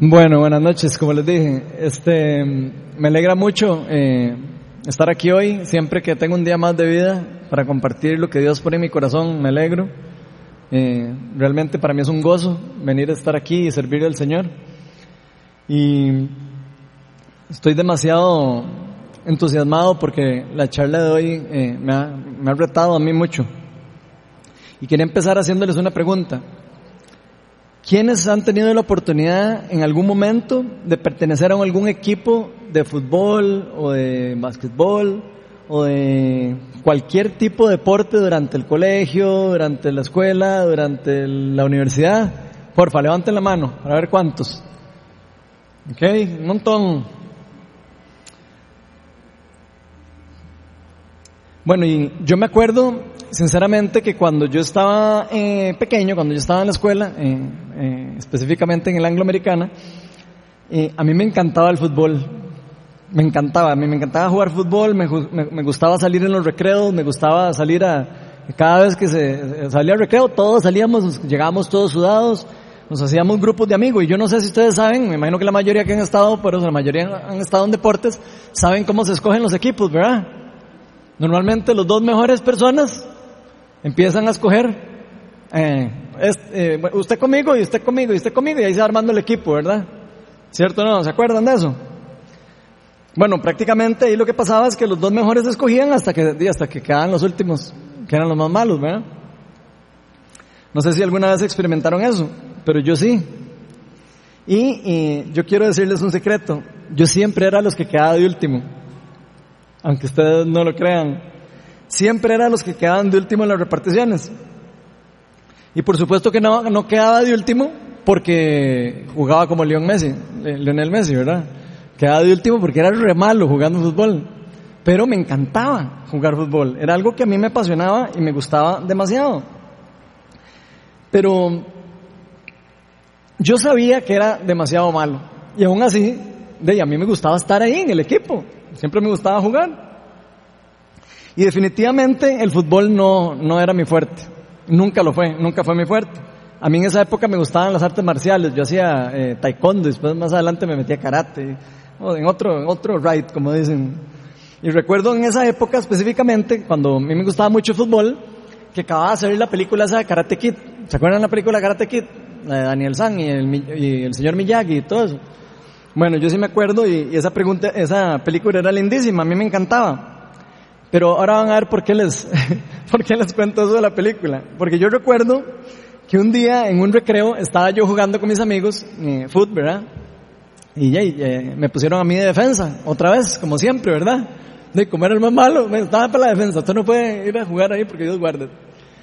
Bueno, buenas noches, como les dije. Este, me alegra mucho eh, estar aquí hoy, siempre que tengo un día más de vida para compartir lo que Dios pone en mi corazón, me alegro. Eh, realmente para mí es un gozo venir a estar aquí y servir al Señor. Y estoy demasiado entusiasmado porque la charla de hoy eh, me, ha, me ha retado a mí mucho. Y quería empezar haciéndoles una pregunta. ¿Quiénes han tenido la oportunidad en algún momento de pertenecer a algún equipo de fútbol o de básquetbol o de cualquier tipo de deporte durante el colegio, durante la escuela, durante la universidad? Porfa, levanten la mano para ver cuántos. Ok, un montón. Bueno, y yo me acuerdo sinceramente que cuando yo estaba eh, pequeño, cuando yo estaba en la escuela, eh, eh, específicamente en el angloamericana, a mí me encantaba el fútbol. Me encantaba, a mí me encantaba jugar fútbol, me, me, me gustaba salir en los recreos, me gustaba salir a, cada vez que se salía al recreo, todos salíamos, llegábamos todos sudados, nos hacíamos grupos de amigos. Y yo no sé si ustedes saben, me imagino que la mayoría que han estado, pero la mayoría han estado en deportes, saben cómo se escogen los equipos, ¿verdad? Normalmente los dos mejores personas empiezan a escoger, eh, eh, usted conmigo y usted conmigo y usted conmigo y ahí se va armando el equipo, ¿verdad? ¿Cierto o no? ¿Se acuerdan de eso? Bueno, prácticamente ahí lo que pasaba es que los dos mejores escogían hasta que, hasta que quedaban los últimos, que eran los más malos, ¿verdad? No sé si alguna vez experimentaron eso, pero yo sí. Y, y yo quiero decirles un secreto, yo siempre era los que quedaba de último, aunque ustedes no lo crean siempre era los que quedaban de último en las reparticiones. Y por supuesto que no, no quedaba de último porque jugaba como Leon Messi, Lionel Messi, ¿verdad? Quedaba de último porque era re malo jugando fútbol. Pero me encantaba jugar fútbol. Era algo que a mí me apasionaba y me gustaba demasiado. Pero yo sabía que era demasiado malo. Y aún así, de, a mí me gustaba estar ahí en el equipo. Siempre me gustaba jugar. Y definitivamente el fútbol no, no era mi fuerte. Nunca lo fue, nunca fue mi fuerte. A mí en esa época me gustaban las artes marciales. Yo hacía eh, taekwondo, después más adelante me metía karate, o en otro, en otro ride, como dicen. Y recuerdo en esa época específicamente, cuando a mí me gustaba mucho el fútbol, que acababa de salir la película esa de Karate Kid. ¿Se acuerdan la película Karate Kid? La de Daniel San y el, y el señor Miyagi y todo eso. Bueno, yo sí me acuerdo y, y esa, pregunta, esa película era lindísima, a mí me encantaba. Pero ahora van a ver por qué les, por qué les cuento eso de la película. Porque yo recuerdo que un día en un recreo estaba yo jugando con mis amigos, eh, fútbol, ¿verdad? Y eh, me pusieron a mí de defensa, otra vez, como siempre, ¿verdad? De comer el más malo, me estaba para la defensa, usted no puede ir a jugar ahí porque Dios guarde.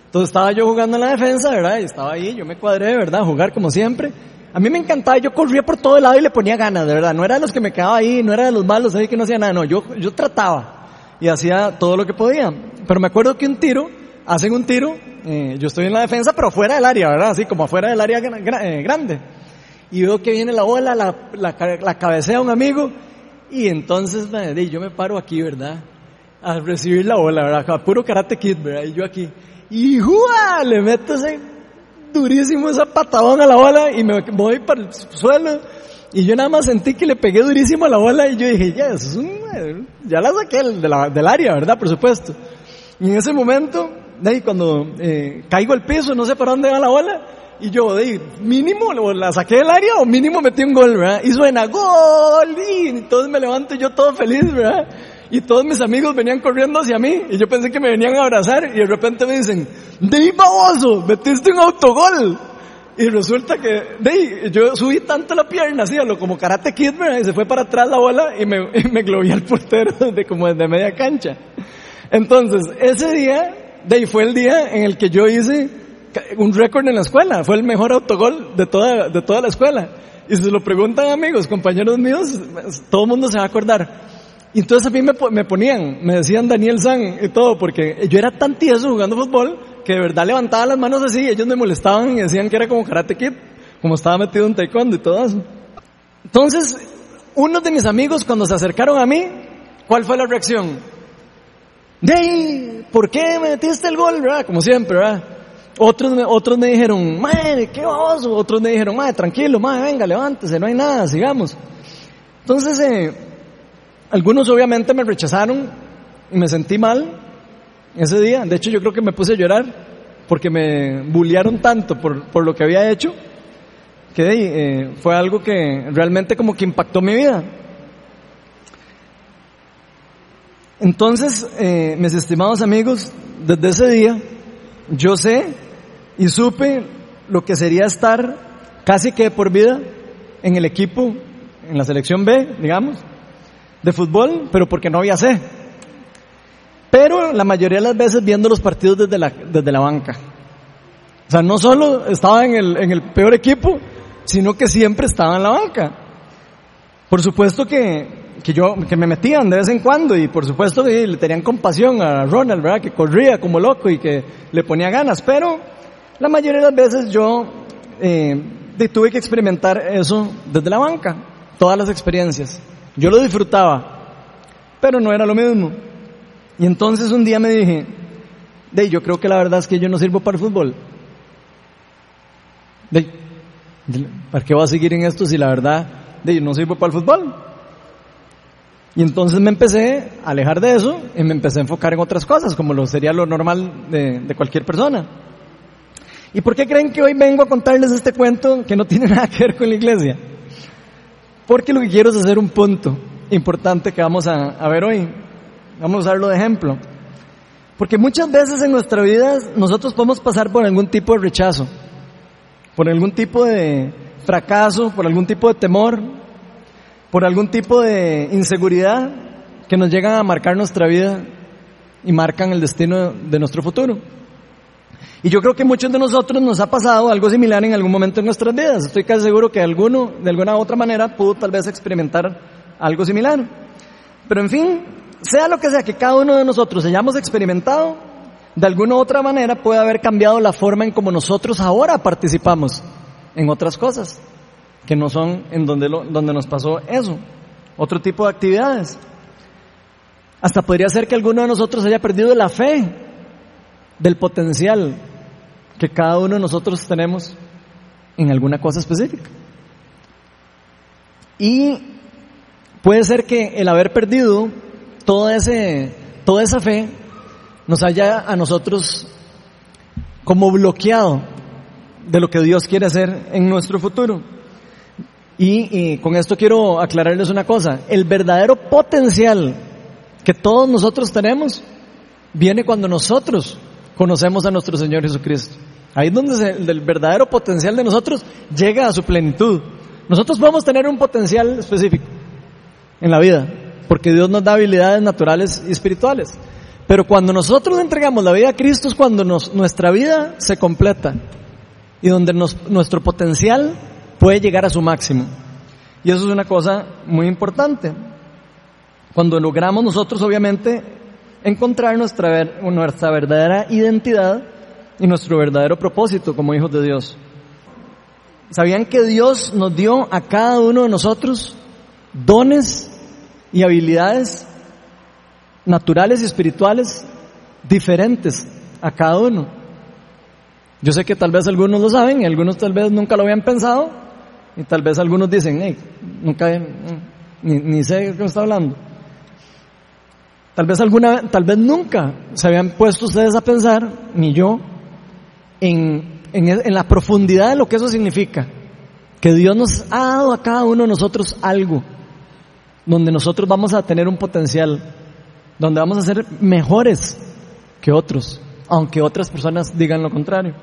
Entonces estaba yo jugando en la defensa, ¿verdad? Y estaba ahí, yo me cuadré, ¿verdad? Jugar como siempre. A mí me encantaba, yo corría por todo el lado y le ponía ganas, verdad. No era de los que me quedaba ahí, no era de los malos ahí que no hacía nada, no, yo, yo trataba y hacía todo lo que podía. Pero me acuerdo que un tiro, hacen un tiro, eh, yo estoy en la defensa, pero fuera del área, ¿verdad? Así como afuera del área eh, grande. Y veo que viene la bola, la, la, la cabecea un amigo, y entonces yo me paro aquí, ¿verdad? A recibir la bola, ¿verdad? puro karate kid, ¿verdad? Y yo aquí, y ¡jua! Le meto ese durísimo esa patadón a la bola y me voy para el suelo y yo nada más sentí que le pegué durísimo a la bola y yo dije, ya, eso es un, ya la saqué de la, del área, ¿verdad? Por supuesto. Y en ese momento, de ahí cuando eh, caigo al piso, no sé para dónde va la bola, y yo, de ahí, mínimo, la saqué del área o mínimo metí un gol, ¿verdad? Y suena, gol, y entonces me levanto yo todo feliz, ¿verdad? Y todos mis amigos venían corriendo hacia mí, y yo pensé que me venían a abrazar, y de repente me dicen, de baboso, metiste un autogol. Y resulta que, de, yo subí tanto la pierna, así, lo como karate kid, y se fue para atrás la bola y me, y me globé al portero de como desde media cancha. Entonces, ese día, de ahí fue el día en el que yo hice un récord en la escuela. Fue el mejor autogol de toda, de toda la escuela. Y si se lo preguntan amigos, compañeros míos, todo el mundo se va a acordar. Y entonces a mí me, me ponían, me decían Daniel San y todo, porque yo era tan tieso jugando fútbol que de verdad levantaba las manos así, ellos me molestaban y decían que era como karate kid, como estaba metido en taekwondo y todo eso. Entonces, uno de mis amigos cuando se acercaron a mí, ¿cuál fue la reacción? ¡Dey! ¿Por qué me metiste el gol, verdad? Como siempre, ¿verdad? Otros me, otros me dijeron, madre, qué oso. Otros me dijeron, madre, tranquilo, madre, venga, levántese, no hay nada, sigamos. Entonces, eh, algunos obviamente me rechazaron me sentí mal ese día. De hecho, yo creo que me puse a llorar porque me bullearon tanto por, por lo que había hecho que eh, fue algo que realmente como que impactó mi vida. Entonces, eh, mis estimados amigos, desde ese día yo sé y supe lo que sería estar casi que por vida en el equipo, en la selección B, digamos, de fútbol, pero porque no había C. Pero la mayoría de las veces viendo los partidos desde la, desde la banca. O sea, no solo estaba en el, en el peor equipo, sino que siempre estaba en la banca. Por supuesto que que yo, que me metían de vez en cuando y por supuesto que le tenían compasión a Ronald, ¿verdad? Que corría como loco y que le ponía ganas, pero la mayoría de las veces yo eh, tuve que experimentar eso desde la banca, todas las experiencias. Yo lo disfrutaba, pero no era lo mismo. Y entonces un día me dije, de yo creo que la verdad es que yo no sirvo para el fútbol. De, ¿Para qué voy a seguir en esto si la verdad de yo no sirvo para el fútbol? Y entonces me empecé a alejar de eso y me empecé a enfocar en otras cosas, como lo sería lo normal de, cualquier persona. ¿Y por qué creen que hoy vengo a contarles este cuento que no tiene nada que ver con la iglesia? Porque lo que quiero es hacer un punto importante que vamos a ver hoy. Vamos a usarlo de ejemplo. Porque muchas veces en nuestra vida nosotros podemos pasar por algún tipo de rechazo, por algún tipo de fracaso, por algún tipo de temor, por algún tipo de inseguridad que nos llegan a marcar nuestra vida y marcan el destino de nuestro futuro. Y yo creo que muchos de nosotros nos ha pasado algo similar en algún momento en nuestras vidas. Estoy casi seguro que alguno, de alguna u otra manera, pudo tal vez experimentar algo similar. Pero en fin, sea lo que sea que cada uno de nosotros hayamos experimentado, de alguna u otra manera puede haber cambiado la forma en como nosotros ahora participamos en otras cosas que no son en donde, donde nos pasó eso, otro tipo de actividades. Hasta podría ser que alguno de nosotros haya perdido la fe del potencial que cada uno de nosotros tenemos en alguna cosa específica. Y puede ser que el haber perdido toda, ese, toda esa fe nos haya a nosotros como bloqueado de lo que Dios quiere hacer en nuestro futuro. Y, con esto quiero aclararles una cosa, el verdadero potencial que todos nosotros tenemos viene cuando nosotros conocemos a nuestro Señor Jesucristo. Ahí es donde el verdadero potencial de nosotros llega a su plenitud. Nosotros podemos tener un potencial específico en la vida, porque Dios nos da habilidades naturales y espirituales. Pero cuando nosotros entregamos la vida a Cristo es cuando nuestra vida se completa y donde nuestro potencial puede llegar a su máximo. Y eso es una cosa muy importante. Cuando logramos nosotros, obviamente, encontrar nuestra, nuestra verdadera identidad y nuestro verdadero propósito como hijos de Dios. ¿Sabían que Dios nos dio a cada uno de nosotros dones y habilidades naturales y espirituales diferentes a cada uno? Yo sé que tal vez algunos lo saben y algunos tal vez nunca lo habían pensado, y tal vez algunos dicen, hey, nunca, ni, ni sé de qué me está hablando. Tal vez alguna, tal vez nunca se habían puesto ustedes a pensar, ni yo, en, en, en la profundidad de lo que eso significa. Que Dios nos ha dado a cada uno de nosotros algo, donde nosotros vamos a tener un potencial, donde vamos a ser mejores que otros, aunque otras personas digan lo contrario.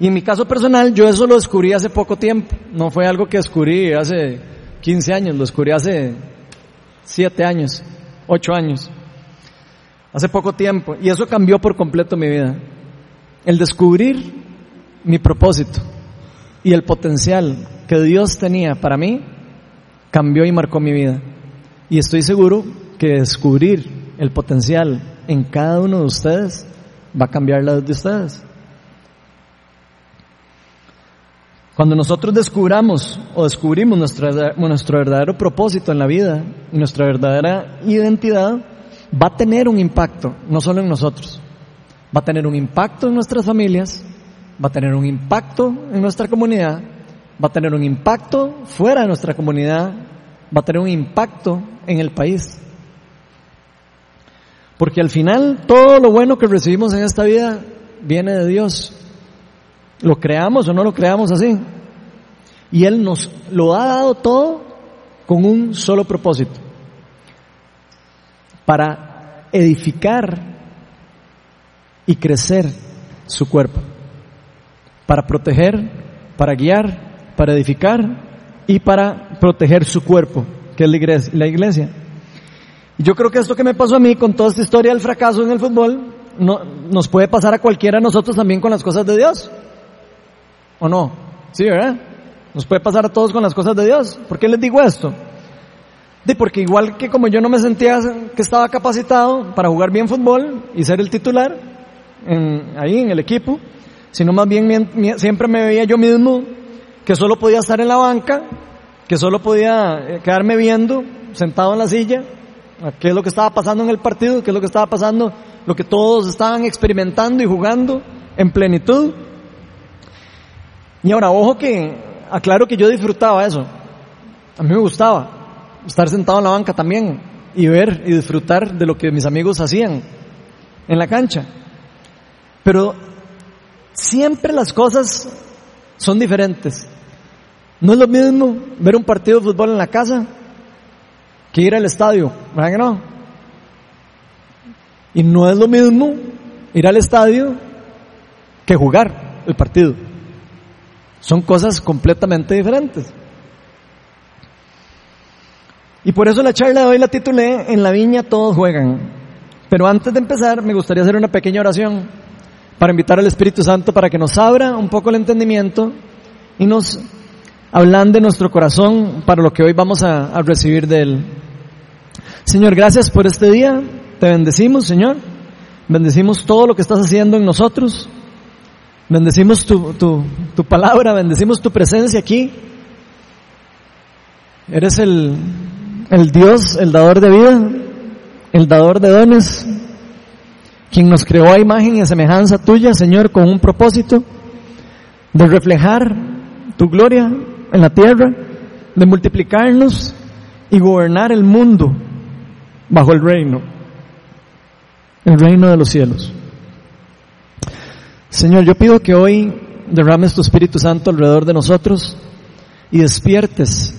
Y en mi caso personal, yo eso lo descubrí hace poco tiempo. No fue algo que descubrí hace 15 años, lo descubrí hace 7 años, 8 años. Hace poco tiempo. Y eso cambió por completo mi vida. El descubrir mi propósito y el potencial que Dios tenía para mí cambió y marcó mi vida. Y estoy seguro que descubrir el potencial en cada uno de ustedes va a cambiar la de ustedes. Cuando nosotros descubramos o descubrimos nuestro verdadero propósito en la vida nuestra verdadera identidad, va a tener un impacto, no solo en nosotros, va a tener un impacto en nuestras familias, va a tener un impacto en nuestra comunidad, va a tener un impacto fuera de nuestra comunidad, va a tener un impacto en el país. Porque al final todo lo bueno que recibimos en esta vida viene de Dios. Lo creamos o no lo creamos así. Y Él nos lo ha dado todo con un solo propósito. Para edificar y crecer su cuerpo. Para proteger, para guiar, para edificar y para proteger su cuerpo, que es la iglesia. Y yo creo que esto que me pasó a mí con toda esta historia del fracaso en el fútbol, no, nos puede pasar a cualquiera de nosotros también con las cosas de Dios. ¿O no? Sí, ¿verdad? Nos puede pasar a todos con las cosas de Dios. ¿Por qué les digo esto? De porque igual que como yo no me sentía que estaba capacitado para jugar bien fútbol y ser el titular ahí en el equipo, sino más bien siempre me veía yo mismo que solo podía estar en la banca, que solo podía eh, quedarme viendo, sentado en la silla, qué es lo que estaba pasando en el partido, qué es lo que estaba pasando, lo que todos estaban experimentando y jugando en plenitud. Y ahora, ojo que, aclaro que yo disfrutaba eso. A mí me gustaba estar sentado en la banca también y ver y disfrutar de lo que mis amigos hacían en la cancha. Pero siempre las cosas son diferentes. No es lo mismo ver un partido de fútbol en la casa que ir al estadio, ¿verdad que no? Y no es lo mismo ir al estadio que jugar el partido. Son cosas completamente diferentes. Y por eso la charla de hoy la titulé En la viña todos juegan. Pero antes de empezar me gustaría hacer una pequeña oración para invitar al Espíritu Santo para que nos abra un poco el entendimiento y nos hablan de nuestro corazón para lo que hoy vamos a, a recibir de Él. Señor, gracias por este día. Te bendecimos, Señor. Bendecimos todo lo que estás haciendo en nosotros. Bendecimos tu, tu, tu palabra, bendecimos tu presencia aquí. Eres el, el Dios, el dador de vida, el dador de dones, quien nos creó a imagen y a semejanza tuya, Señor, con un propósito de reflejar tu gloria en la tierra, de multiplicarnos y gobernar el mundo bajo el reino, el reino de los cielos. Señor, yo pido que hoy derrames tu Espíritu Santo alrededor de nosotros y despiertes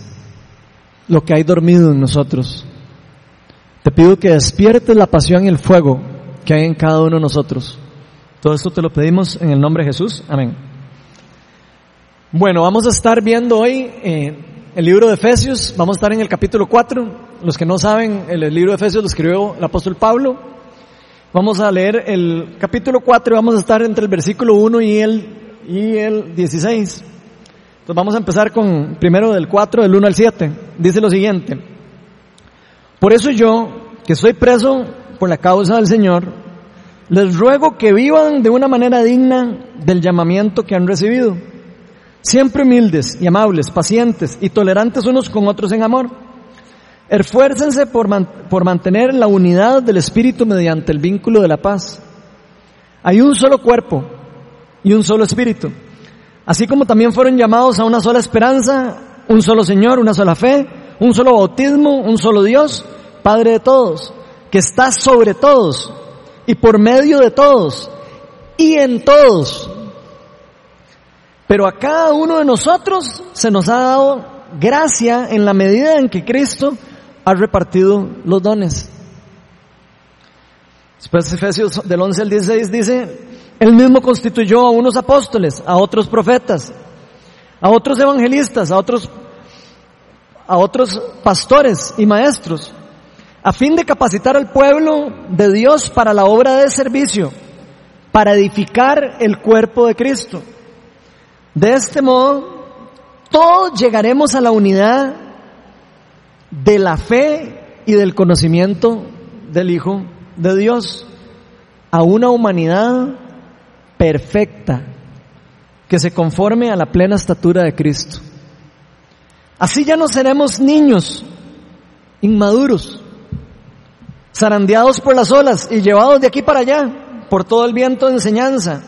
lo que hay dormido en nosotros. Te pido que despiertes la pasión y el fuego que hay en cada uno de nosotros. Todo esto te lo pedimos en el nombre de Jesús. Amén. Bueno, vamos a estar viendo hoy eh, el libro de Efesios. Vamos a estar en el capítulo 4. Los que no saben, el, libro de Efesios lo escribió el apóstol Pablo. Vamos a leer el capítulo 4 y vamos a estar entre el versículo 1 y el, y el 16. Entonces vamos a empezar con primero del 4, del 1 al 7. Dice lo siguiente. Por eso yo, que soy preso por la causa del Señor, les ruego que vivan de una manera digna del llamamiento que han recibido. Siempre humildes y amables, pacientes y tolerantes unos con otros en amor Esfuércense por, por mantener la unidad del Espíritu mediante el vínculo de la paz. Hay un solo cuerpo y un solo Espíritu. Así como también fueron llamados a una sola esperanza, un solo Señor, una sola fe, un solo bautismo, un solo Dios, Padre de todos, que está sobre todos y por medio de todos y en todos. Pero a cada uno de nosotros se nos ha dado gracia en la medida en que Cristo ha repartido los dones. Después Efesios del 11 al 16 dice, Él mismo constituyó a unos apóstoles, a otros profetas, a otros evangelistas, a otros, a otros pastores y maestros, a fin de capacitar al pueblo de Dios para la obra de servicio, para edificar el cuerpo de Cristo. De este modo, todos llegaremos a la unidad de la fe y del conocimiento del Hijo de Dios a una humanidad perfecta que se conforme a la plena estatura de Cristo. Así ya no seremos niños inmaduros, zarandeados por las olas y llevados de aquí para allá por todo el viento de enseñanza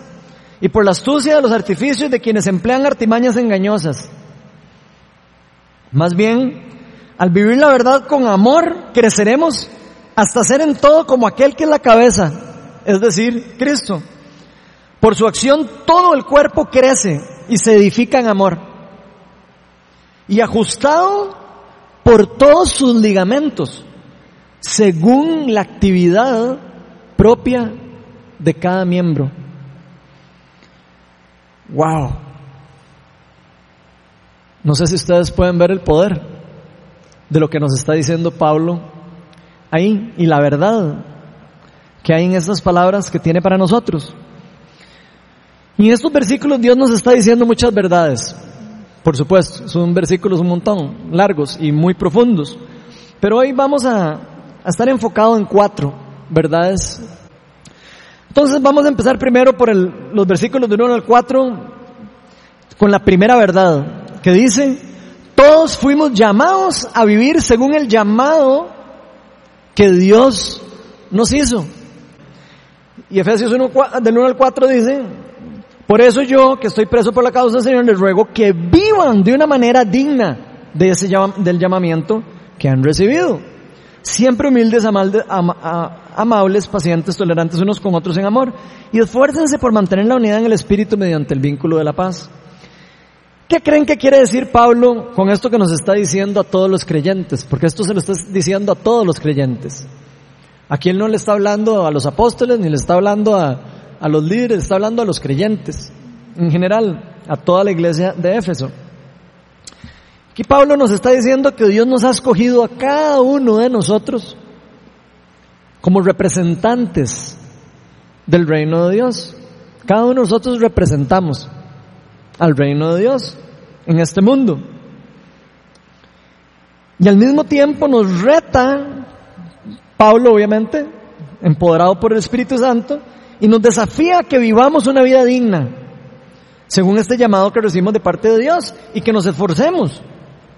y por la astucia de los artificios de quienes emplean artimañas engañosas. Más bien, al vivir la verdad con amor, creceremos hasta ser en todo como aquel que es la cabeza, es decir, Cristo. Por su acción todo el cuerpo crece y se edifica en amor. Y ajustado por todos sus ligamentos, según la actividad propia de cada miembro. Wow. No sé si ustedes pueden ver el poder de lo que nos está diciendo Pablo ahí y la verdad que hay en estas palabras que tiene para nosotros. Y en estos versículos Dios nos está diciendo muchas verdades. Por supuesto, son versículos un montón, largos y muy profundos. Pero hoy vamos a, estar enfocados en cuatro verdades. Entonces vamos a empezar primero por los versículos de 1 al 4 con la primera verdad que dice, todos fuimos llamados a vivir según el llamado que Dios nos hizo. Y Efesios 1, del 1 al 4 dice, por eso yo, que estoy preso por la causa del Señor, les ruego que vivan de una manera digna de ese del llamamiento que han recibido. Siempre humildes, amables, pacientes, tolerantes unos con otros en amor. Y esfuércense por mantener la unidad en el Espíritu mediante el vínculo de la paz. ¿Qué creen que quiere decir Pablo con esto que nos está diciendo a todos los creyentes? Porque esto se lo está diciendo a todos los creyentes. Aquí él no le está hablando a los apóstoles ni le está hablando a, a los líderes, está hablando a los creyentes, en general, a toda la iglesia de Éfeso. Aquí Pablo nos está diciendo que Dios nos ha escogido a cada uno de nosotros como representantes del reino de Dios. Cada uno de nosotros representamos al reino de Dios en este mundo. Y al mismo tiempo nos reta, Pablo obviamente, empoderado por el Espíritu Santo, y nos desafía a que vivamos una vida digna, según este llamado que recibimos de parte de Dios, y que nos esforcemos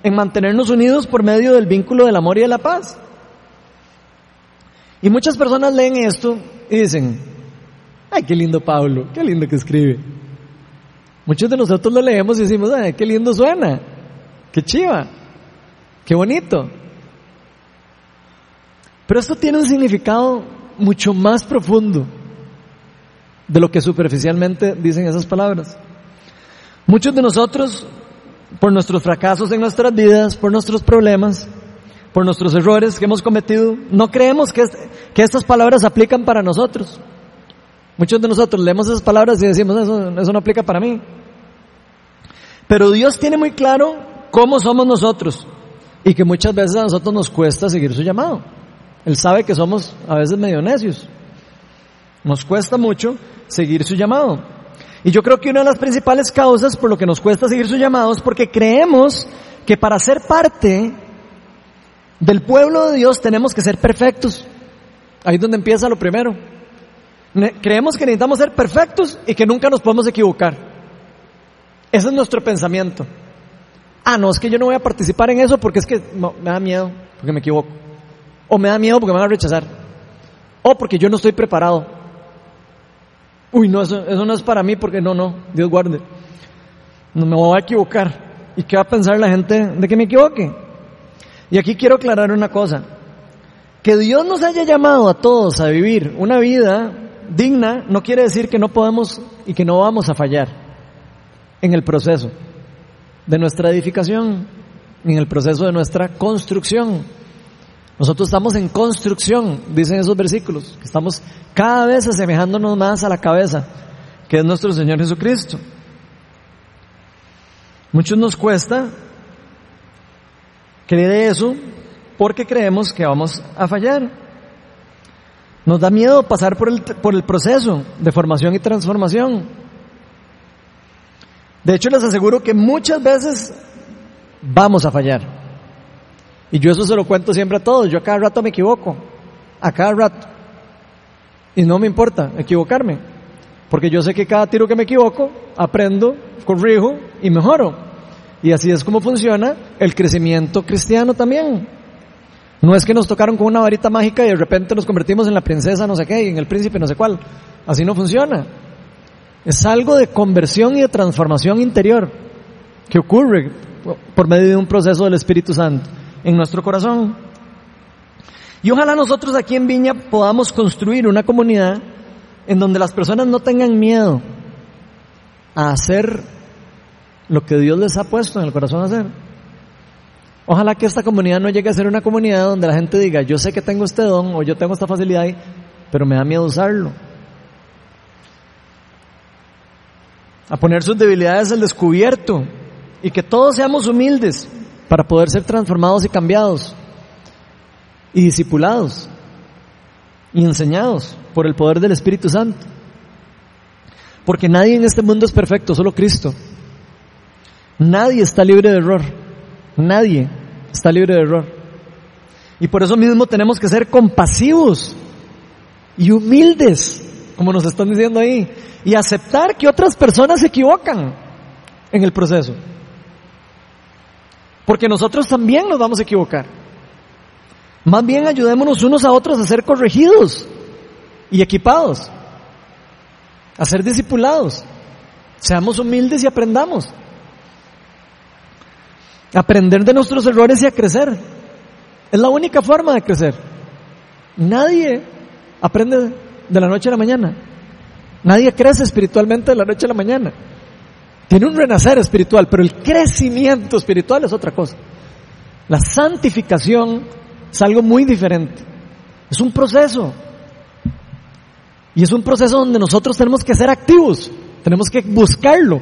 en mantenernos unidos por medio del vínculo del amor y de la paz. Y muchas personas leen esto y dicen, ay, qué lindo Pablo, qué lindo que escribe. Muchos de nosotros lo leemos y decimos, ay, qué lindo suena, qué chiva, qué bonito. Pero esto tiene un significado mucho más profundo de lo que superficialmente dicen esas palabras. Muchos de nosotros, por nuestros fracasos en nuestras vidas, por nuestros problemas, por nuestros errores que hemos cometido, no creemos que, que estas palabras aplican para nosotros. Muchos de nosotros leemos esas palabras y decimos, eso, eso no aplica para mí. Pero Dios tiene muy claro cómo somos nosotros y que muchas veces a nosotros nos cuesta seguir su llamado. Él sabe que somos a veces medio necios. Nos cuesta mucho seguir su llamado. Y yo creo que una de las principales causas por lo que nos cuesta seguir su llamado es porque creemos que para ser parte del pueblo de Dios tenemos que ser perfectos. Ahí es donde empieza lo primero. Creemos que necesitamos ser perfectos y que nunca nos podemos equivocar. Ese es nuestro pensamiento. Ah, no, es que yo no voy a participar en eso porque es que me da miedo, porque me equivoco. O me da miedo porque me van a rechazar. O porque yo no estoy preparado uy, no, eso, no es para mí porque no, no, Dios guarde. No me voy a equivocar. ¿Y qué va a pensar la gente de que me equivoque? Y aquí quiero aclarar una cosa. Que Dios nos haya llamado a todos a vivir una vida digna no quiere decir que no podemos y que no vamos a fallar en el proceso de nuestra edificación, en el proceso de nuestra construcción. Nosotros estamos en construcción, dicen esos versículos, que estamos cada vez asemejándonos más a la cabeza, que es nuestro Señor Jesucristo. Muchos nos cuesta creer eso porque creemos que vamos a fallar. Nos da miedo pasar por el, por el proceso de formación y transformación. De hecho, les aseguro que muchas veces vamos a fallar. Y yo eso se lo cuento siempre a todos. Yo a cada rato me equivoco. A cada rato. Y no me importa equivocarme. Porque yo sé que cada tiro que me equivoco, aprendo, corrijo y mejoro. Y así es como funciona el crecimiento cristiano también. No es que nos tocaron con una varita mágica y de repente nos convertimos en la princesa no sé qué y en el príncipe no sé cuál. Así no funciona. Es algo de conversión y de transformación interior que ocurre por medio de un proceso del Espíritu Santo en nuestro corazón. Y ojalá nosotros aquí en Viña podamos construir una comunidad en donde las personas no tengan miedo a hacer lo que Dios les ha puesto en el corazón hacer. Ojalá que esta comunidad no llegue a ser una comunidad donde la gente diga, yo sé que tengo este don o yo tengo esta facilidad, pero me da miedo usarlo. A poner sus debilidades al descubierto y que todos seamos humildes para poder ser transformados y cambiados y discipulados y enseñados por el poder del Espíritu Santo. Porque nadie en este mundo es perfecto, solo Cristo. Nadie está libre de error. Nadie está libre de error. Y por eso mismo tenemos que ser compasivos y humildes, como nos están diciendo ahí, y aceptar que otras personas se equivocan en el proceso. Porque nosotros también nos vamos a equivocar. Más bien ayudémonos unos a otros a ser corregidos y equipados, a ser discipulados. Seamos humildes y aprendamos. Aprender de nuestros errores y a crecer. Es la única forma de crecer. Nadie aprende de la noche a la mañana. Nadie crece espiritualmente de la noche a la mañana. Tiene un renacer espiritual, pero el crecimiento espiritual es otra cosa. La santificación es algo muy diferente. Es un proceso. Y es un proceso donde nosotros tenemos que ser activos, tenemos que buscarlo.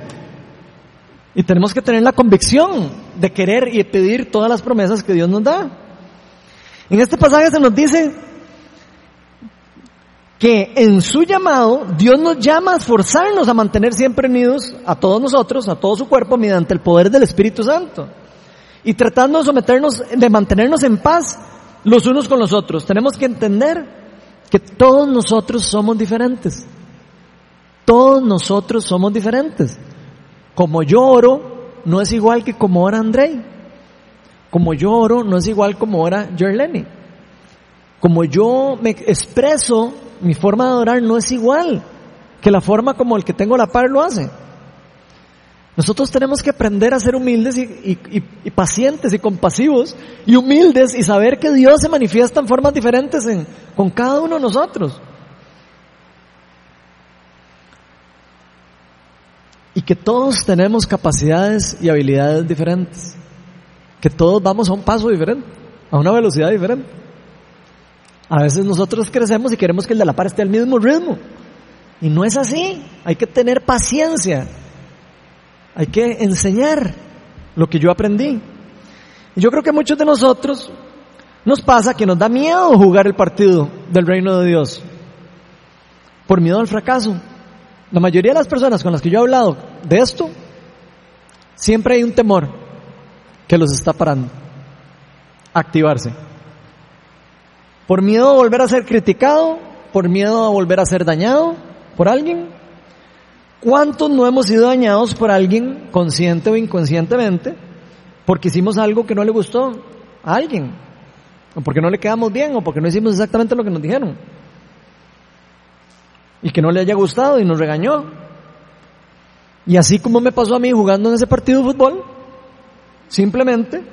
Y tenemos que tener la convicción de querer y pedir todas las promesas que Dios nos da. En este pasaje se nos dice que en su llamado Dios nos llama a esforzarnos a mantener siempre unidos a todos nosotros, a todo su cuerpo, mediante el poder del Espíritu Santo. Y tratando de someternos, de mantenernos en paz los unos con los otros. Tenemos que entender que todos nosotros somos diferentes. Todos nosotros somos diferentes. Como yo oro, no es igual que como ora Andrei. Como yo oro, no es igual como ora Jerleni. Como yo me expreso mi forma de adorar no es igual que la forma como el que tengo la par lo hace. Nosotros tenemos que aprender a ser humildes y, pacientes y compasivos y humildes y saber que Dios se manifiesta en formas diferentes en, con cada uno de nosotros. Y que todos tenemos capacidades y habilidades diferentes. Que todos vamos a un paso diferente, a una velocidad diferente. A veces nosotros crecemos y queremos que el de la par esté al mismo ritmo. Y no es así. Hay que tener paciencia. Hay que enseñar lo que yo aprendí. Y yo creo que muchos de nosotros nos pasa que nos da miedo jugar el partido del reino de Dios. Por miedo al fracaso. La mayoría de las personas con las que yo he hablado de esto, siempre hay un temor que los está parando. Activarse. Por miedo a volver a ser criticado, por miedo a volver a ser dañado por alguien. ¿Cuántos no hemos sido dañados por alguien, consciente o inconscientemente, porque hicimos algo que no le gustó a alguien? O porque no le quedamos bien, o porque no hicimos exactamente lo que nos dijeron. Y que no le haya gustado y nos regañó. Y así como me pasó a mí jugando en ese partido de fútbol, simplemente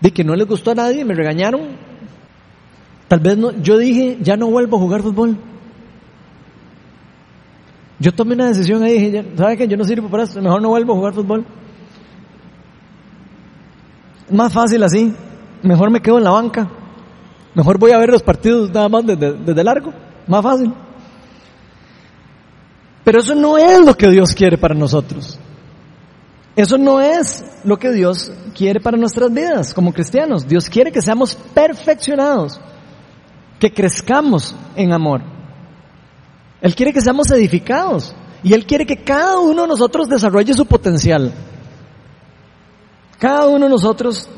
de que no les gustó a nadie, me regañaron. Tal vez yo dije, ya no vuelvo a jugar fútbol. Yo tomé una decisión ahí, dije, ¿sabes qué? Yo no sirvo para esto, mejor no vuelvo a jugar fútbol. Más fácil así, mejor me quedo en la banca. Mejor voy a ver los partidos nada más desde, desde largo, más fácil. Pero eso no es lo que Dios quiere para nosotros. Eso no es lo que Dios quiere para nuestras vidas como cristianos. Dios quiere que seamos perfeccionados, que crezcamos en amor. Él quiere que seamos edificados y Él quiere que cada uno de nosotros desarrolle su potencial. Cada uno de nosotros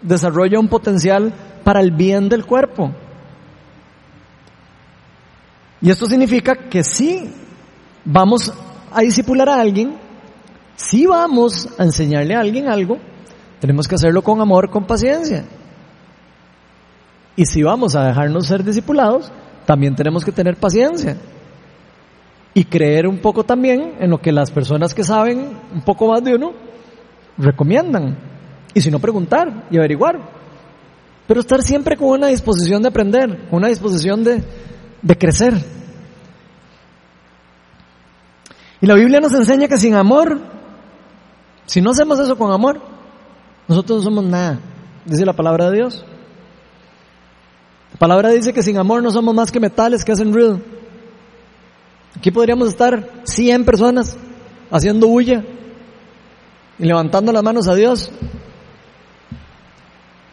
desarrolla un potencial para el bien del cuerpo. Y esto significa que si vamos a disipular a alguien, si vamos a enseñarle a alguien algo, tenemos que hacerlo con amor, con paciencia. Y si vamos a dejarnos ser discipulados, también tenemos que tener paciencia y creer un poco también en lo que las personas que saben un poco más de uno recomiendan. Y si no, preguntar y averiguar. Pero estar siempre con una disposición de aprender, con una disposición de, de crecer. Y la Biblia nos enseña que sin amor, si no hacemos eso con amor, nosotros no somos nada, dice la palabra de Dios. La palabra dice que sin amor no somos más que metales que hacen ruido. Aquí podríamos estar 100 personas haciendo huya y levantando las manos a Dios.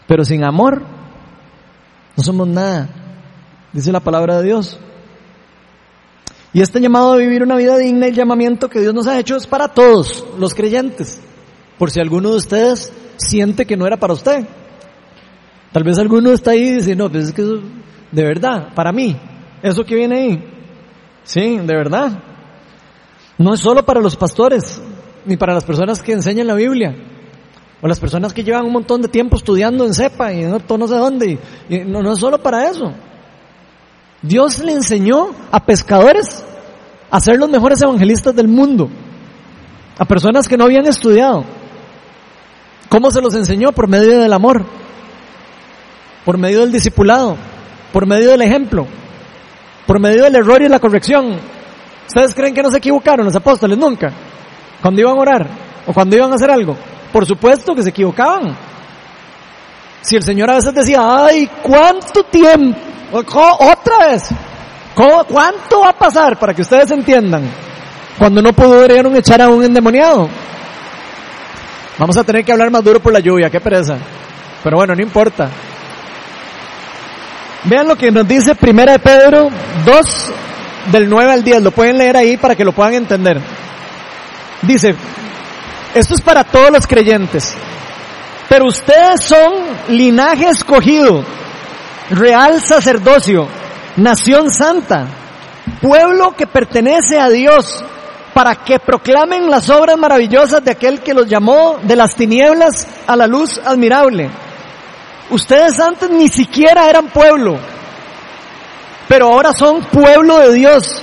Pero sin amor no somos nada, dice la palabra de Dios. Y este llamado a vivir una vida digna, el llamamiento que Dios nos ha hecho es para todos los creyentes. Por si alguno de ustedes siente que no era para usted. Tal vez alguno está ahí y dice, no, pues es que eso, de verdad, para mí, eso que viene ahí, sí, de verdad. No es solo para los pastores, ni para las personas que enseñan la Biblia, o las personas que llevan un montón de tiempo estudiando en CEPA y no, no sé dónde, y, no, no es solo para eso. Dios le enseñó a pescadores a ser los mejores evangelistas del mundo, a personas que no habían estudiado. ¿Cómo se los enseñó? Por medio del amor, por medio del discipulado, por medio del ejemplo, por medio del error y la corrección. ¿Ustedes creen que no se equivocaron los apóstoles nunca? Cuando iban a orar o cuando iban a hacer algo. Por supuesto que se equivocaban. Si el Señor a veces decía, ay, ¿cuánto tiempo? Otra vez. ¿Cuánto va a pasar para que ustedes entiendan? Cuando no pudieron echar a un endemoniado. Vamos a tener que hablar más duro por la lluvia, qué pereza. Pero bueno, no importa. Vean lo que nos dice Primera de Pedro 2 del 9 al 10. Lo pueden leer ahí para que lo puedan entender. Dice, esto es para todos los creyentes. Pero ustedes son linaje escogido, real sacerdocio, nación santa, pueblo que pertenece a Dios para que proclamen las obras maravillosas de aquel que los llamó de las tinieblas a la luz admirable. Ustedes antes ni siquiera eran pueblo, pero ahora son pueblo de Dios.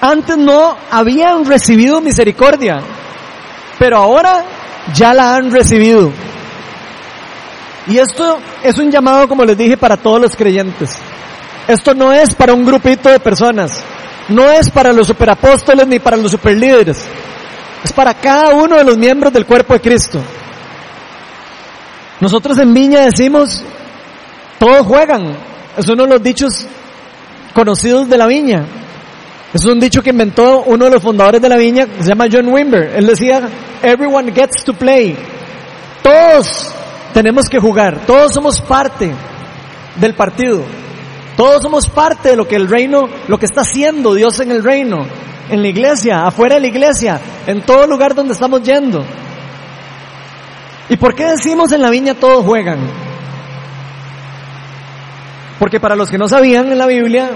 Antes no habían recibido misericordia, pero ahora ya la han recibido. Y esto es un llamado, como les dije, para todos los creyentes. Esto no es para un grupito de personas. No es para los superapóstoles ni para los superlíderes. Es para cada uno de los miembros del cuerpo de Cristo. Nosotros en Viña decimos, todos juegan. Es uno de los dichos conocidos de la Viña. Es un dicho que inventó uno de los fundadores de la Viña, se llama John Wimber. Él decía, everyone gets to play. Todos tenemos que jugar. Todos somos parte del partido. Todos somos parte de lo que el reino, lo que está haciendo Dios en el reino, en la iglesia, afuera de la iglesia, en todo lugar donde estamos yendo. ¿Y por qué decimos en la viña todos juegan? Porque para los que no sabían en la Biblia,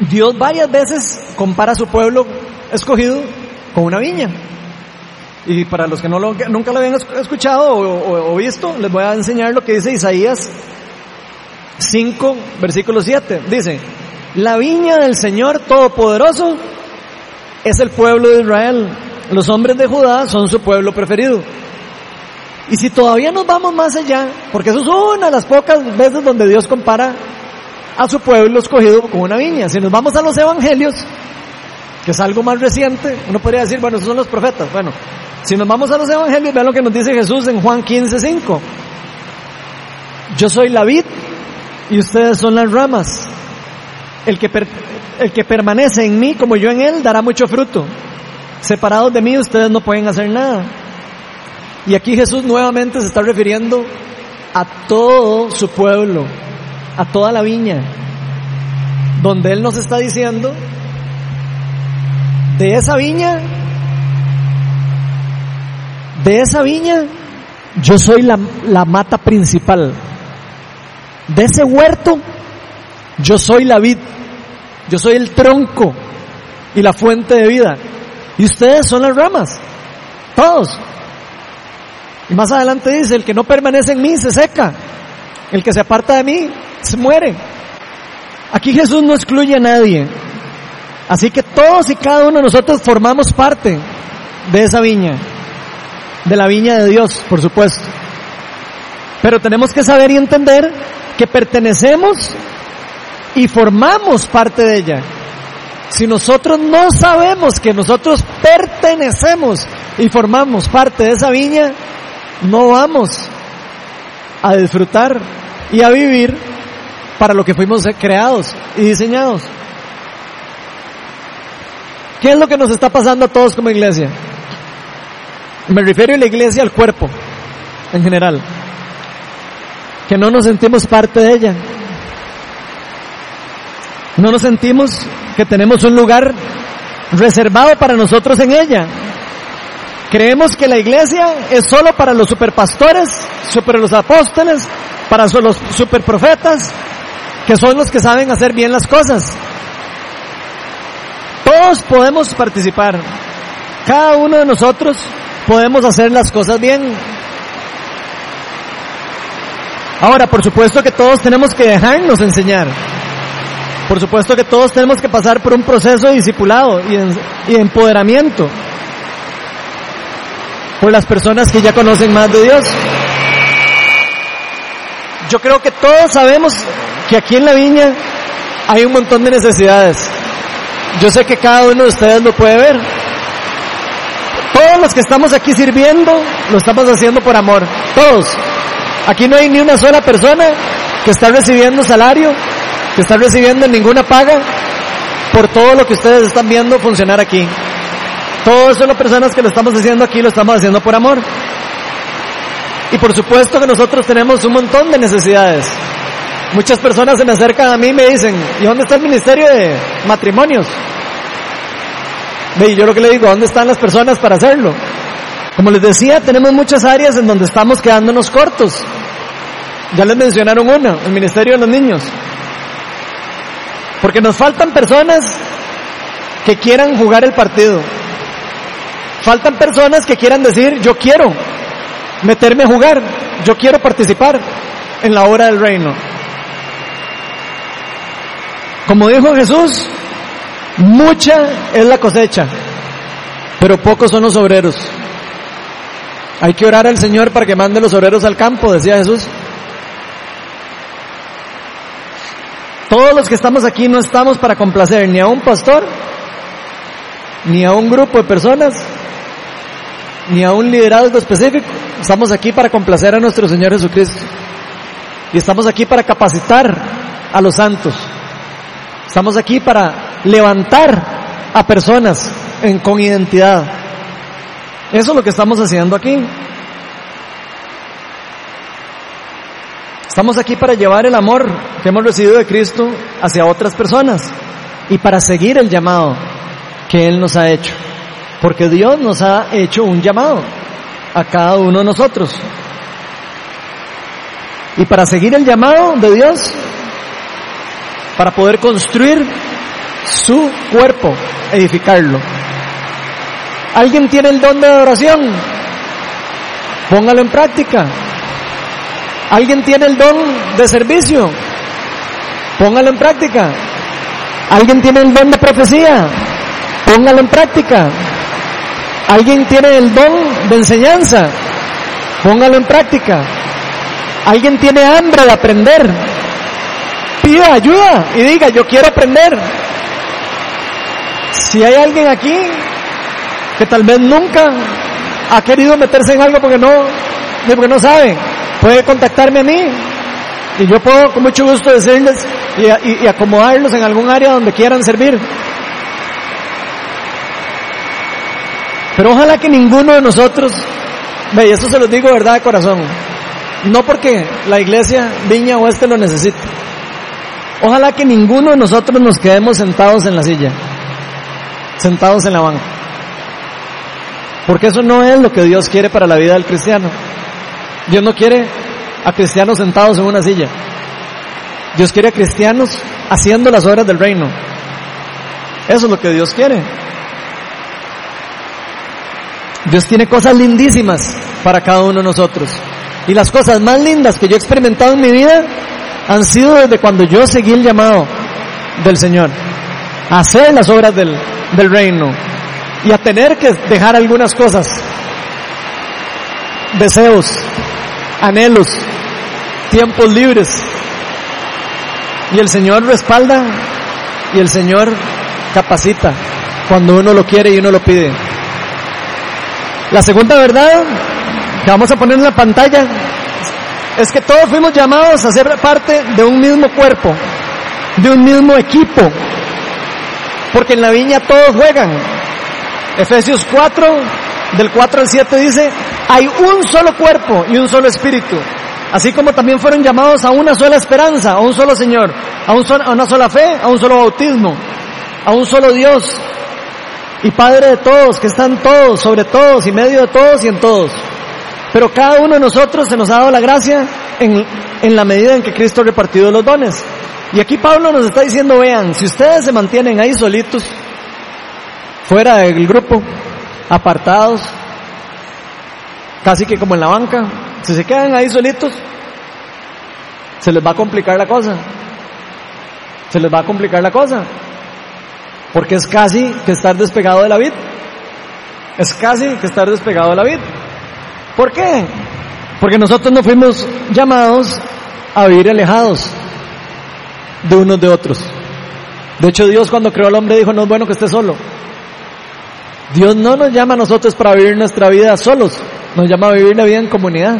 Dios varias veces compara su pueblo escogido con una viña. Y para los que no lo, nunca lo habían escuchado o, o visto, les voy a enseñar lo que dice Isaías 5, versículo 7. Dice, la viña del Señor Todopoderoso es el pueblo de Israel. Los hombres de Judá son su pueblo preferido. Y si todavía nos vamos más allá, porque eso es una de las pocas veces donde Dios compara a su pueblo escogido con una viña. Si nos vamos a los evangelios, que es algo más reciente, uno podría decir, bueno, esos son los profetas. Bueno, si nos vamos a los evangelios, vean lo que nos dice Jesús en Juan 15, 5. Yo soy la vid y ustedes son las ramas. El que, el que permanece en mí como yo en él dará mucho fruto. Separados de mí ustedes no pueden hacer nada. Y aquí Jesús nuevamente se está refiriendo a todo su pueblo, a toda la viña, donde Él nos está diciendo, de esa viña, de esa viña, yo soy la, la mata principal. De ese huerto, yo soy la vid, yo soy el tronco y la fuente de vida. Y ustedes son las ramas, todos. Y más adelante dice, el que no permanece en mí se seca. El que se aparta de mí se muere. Aquí Jesús no excluye a nadie. Así que todos y cada uno de nosotros formamos parte de esa viña, de la viña de Dios, por supuesto. Pero tenemos que saber y entender que pertenecemos y formamos parte de ella. Si nosotros no sabemos que nosotros pertenecemos y formamos parte de esa viña, no vamos a disfrutar y a vivir para lo que fuimos creados y diseñados. ¿Qué es lo que nos está pasando a todos como iglesia? Me refiero a la iglesia al cuerpo, en general. Que no nos sentimos parte de ella. No nos sentimos que tenemos un lugar reservado para nosotros en ella. Creemos que la iglesia es solo para los superpastores, super los apóstoles, para los superprofetas, que son los que saben hacer bien las cosas. Todos podemos participar. Cada uno de nosotros podemos hacer las cosas bien. Ahora, por supuesto que todos tenemos que dejarnos enseñar. Por supuesto que todos tenemos que pasar por un proceso de discipulado y de, empoderamiento por las personas que ya conocen más de Dios. Yo creo que todos sabemos que aquí en la viña hay un montón de necesidades. Yo sé que cada uno de ustedes lo puede ver. Todos los que estamos aquí sirviendo, lo estamos haciendo por amor. Todos. Aquí no hay ni una sola persona que está recibiendo salario, que está recibiendo ninguna paga por todo lo que ustedes están viendo funcionar aquí. Todas las personas que lo estamos haciendo aquí, lo estamos haciendo por amor. Y por supuesto que nosotros tenemos un montón de necesidades. Muchas personas se me acercan a mí y me dicen, ¿y dónde está el Ministerio de Matrimonios? Y yo lo que le digo, ¿dónde están las personas para hacerlo? Como les decía, tenemos muchas áreas en donde estamos quedándonos cortos. Ya les mencionaron una, el Ministerio de los Niños. Porque nos faltan personas que quieran jugar el partido. Faltan personas que quieran decir, yo quiero meterme a jugar, yo quiero participar en la obra del reino. Como dijo Jesús, mucha es la cosecha, pero pocos son los obreros. Hay que orar al Señor para que mande los obreros al campo, decía Jesús. Todos los que estamos aquí no estamos para complacer ni a un pastor, ni a un grupo de personas, ni a un liderazgo específico. Estamos aquí para complacer a nuestro Señor Jesucristo. Y estamos aquí para capacitar a los santos. Estamos aquí para levantar a personas con identidad. Eso es lo que estamos haciendo aquí. Estamos aquí para llevar el amor que hemos recibido de Cristo hacia otras personas y para seguir el llamado que Él nos ha hecho. Porque Dios nos ha hecho un llamado a cada uno de nosotros. Y para seguir el llamado de Dios, para poder construir su cuerpo, edificarlo. ¿Alguien tiene el don de adoración? Póngalo en práctica. ¿Alguien tiene el don de servicio? Póngalo en práctica. ¿Alguien tiene el don de profecía? Póngalo en práctica. ¿Alguien tiene el don de enseñanza? Póngalo en práctica. ¿Alguien tiene hambre de aprender? Pida ayuda y diga, yo quiero aprender. Si hay alguien aquí que tal vez nunca ha querido meterse en algo porque no, porque no sabe, puede contactarme a mí y yo puedo con mucho gusto decirles y, acomodarlos en algún área donde quieran servir. Pero ojalá que ninguno de nosotros, ve, y eso se los digo verdad de corazón, no porque la iglesia Viña Oeste lo necesite. Ojalá que ninguno de nosotros nos quedemos sentados en la silla, sentados en la banca. Porque eso no es lo que Dios quiere para la vida del cristiano. Dios no quiere a cristianos sentados en una silla. Dios quiere a cristianos haciendo las obras del reino. Eso es lo que Dios quiere. Dios tiene cosas lindísimas para cada uno de nosotros. y las cosas más lindas que yo he experimentado en mi vida han sido desde cuando yo seguí el llamado del Señor. A hacer las obras del, del reino. Y a tener que dejar algunas cosas. Deseos, anhelos, tiempos libres. Y el Señor respalda y el Señor capacita cuando uno lo quiere y uno lo pide. La segunda verdad que vamos a poner en la pantalla es que todos fuimos llamados a ser parte de un mismo cuerpo, de un mismo equipo, porque en la viña todos juegan. Efesios 4, del 4 al 7 dice, hay un solo cuerpo y un solo espíritu, así como también fueron llamados a una sola esperanza, a un solo Señor, a, a una sola fe, a un solo bautismo, a un solo Dios y Padre de todos, que están todos, sobre todos y medio de todos y en todos. Pero cada uno de nosotros se nos ha dado la gracia en, en la medida en que Cristo ha repartido los dones. Y aquí Pablo nos está diciendo, vean, si ustedes se mantienen ahí solitos, fuera del grupo, apartados, casi que como en la banca, si se quedan ahí solitos, se les va a complicar la cosa. Se les va a complicar la cosa. Porque es casi que estar despegado de la vid. Es casi que estar despegado de la vid. ¿Por qué? Porque nosotros no fuimos llamados a vivir alejados de unos de otros. De hecho, Dios cuando creó al hombre dijo, no es bueno que esté solo. Dios no nos llama a nosotros para vivir nuestra vida solos, nos llama a vivir la vida en comunidad.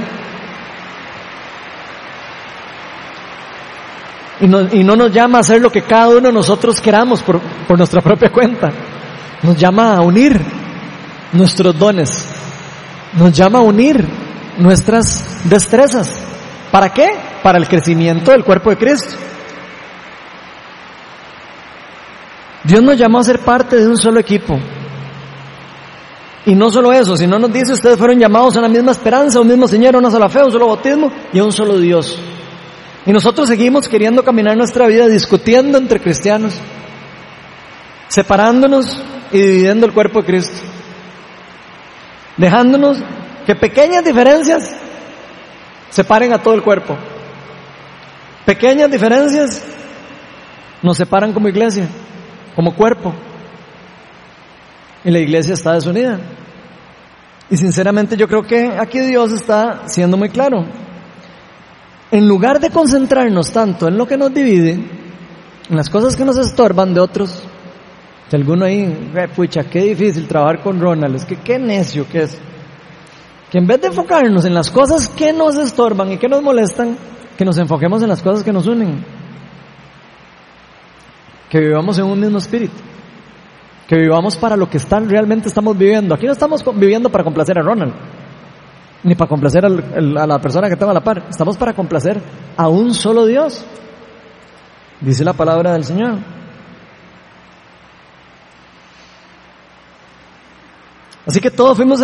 Y no, y no nos llama a hacer lo que cada uno de nosotros queramos por, por nuestra propia cuenta. Nos llama a unir nuestros dones, nos llama a unir nuestras destrezas. ¿Para qué? Para el crecimiento del cuerpo de Cristo. Dios nos llamó a ser parte de un solo equipo. Y no solo eso, sino nos dice, ustedes fueron llamados a la misma esperanza, a un mismo Señor, a una sola fe, a un solo bautismo y a un solo Dios. Y nosotros seguimos queriendo caminar nuestra vida discutiendo entre cristianos, separándonos y dividiendo el cuerpo de Cristo dejándonos que pequeñas diferencias separen a todo el cuerpo. Pequeñas diferencias nos separan como iglesia, como cuerpo. Y la iglesia está desunida. Y sinceramente yo creo que aquí Dios está siendo muy claro. En lugar de concentrarnos tanto en lo que nos divide, en las cosas que nos estorban de otros, si alguno ahí, pucha, qué difícil trabajar con Ronald, es que qué necio que es. Que en vez de enfocarnos en las cosas que nos estorban y que nos molestan, que nos enfoquemos en las cosas que nos unen. Que vivamos en un mismo espíritu. Que vivamos para lo que están, realmente estamos viviendo. Aquí no estamos viviendo para complacer a Ronald, ni para complacer a la persona que tengo a la par. Estamos para complacer a un solo Dios. Dice la palabra del Señor. Así que todos fuimos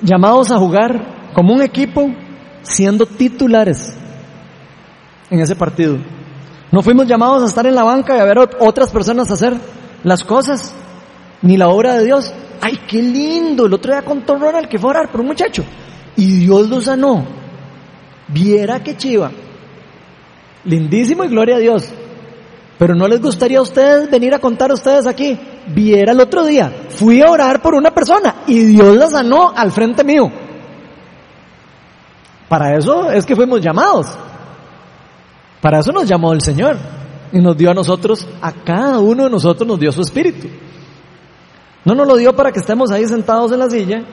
llamados a jugar como un equipo siendo titulares en ese partido. No fuimos llamados a estar en la banca y a ver otras personas hacer las cosas, ni la obra de Dios. ¡Ay, qué lindo! El otro día contó Ronald que fue a orar por un muchacho y Dios lo sanó. Viera qué chiva. Lindísimo y gloria a Dios. Pero no les gustaría a ustedes venir a contar a ustedes aquí. Viera el otro día, fui a orar por una persona y Dios la sanó al frente mío. Para eso es que fuimos llamados. Para eso nos llamó el Señor y nos dio a nosotros, a cada uno de nosotros nos dio su espíritu. No nos lo dio para que estemos ahí sentados en la silla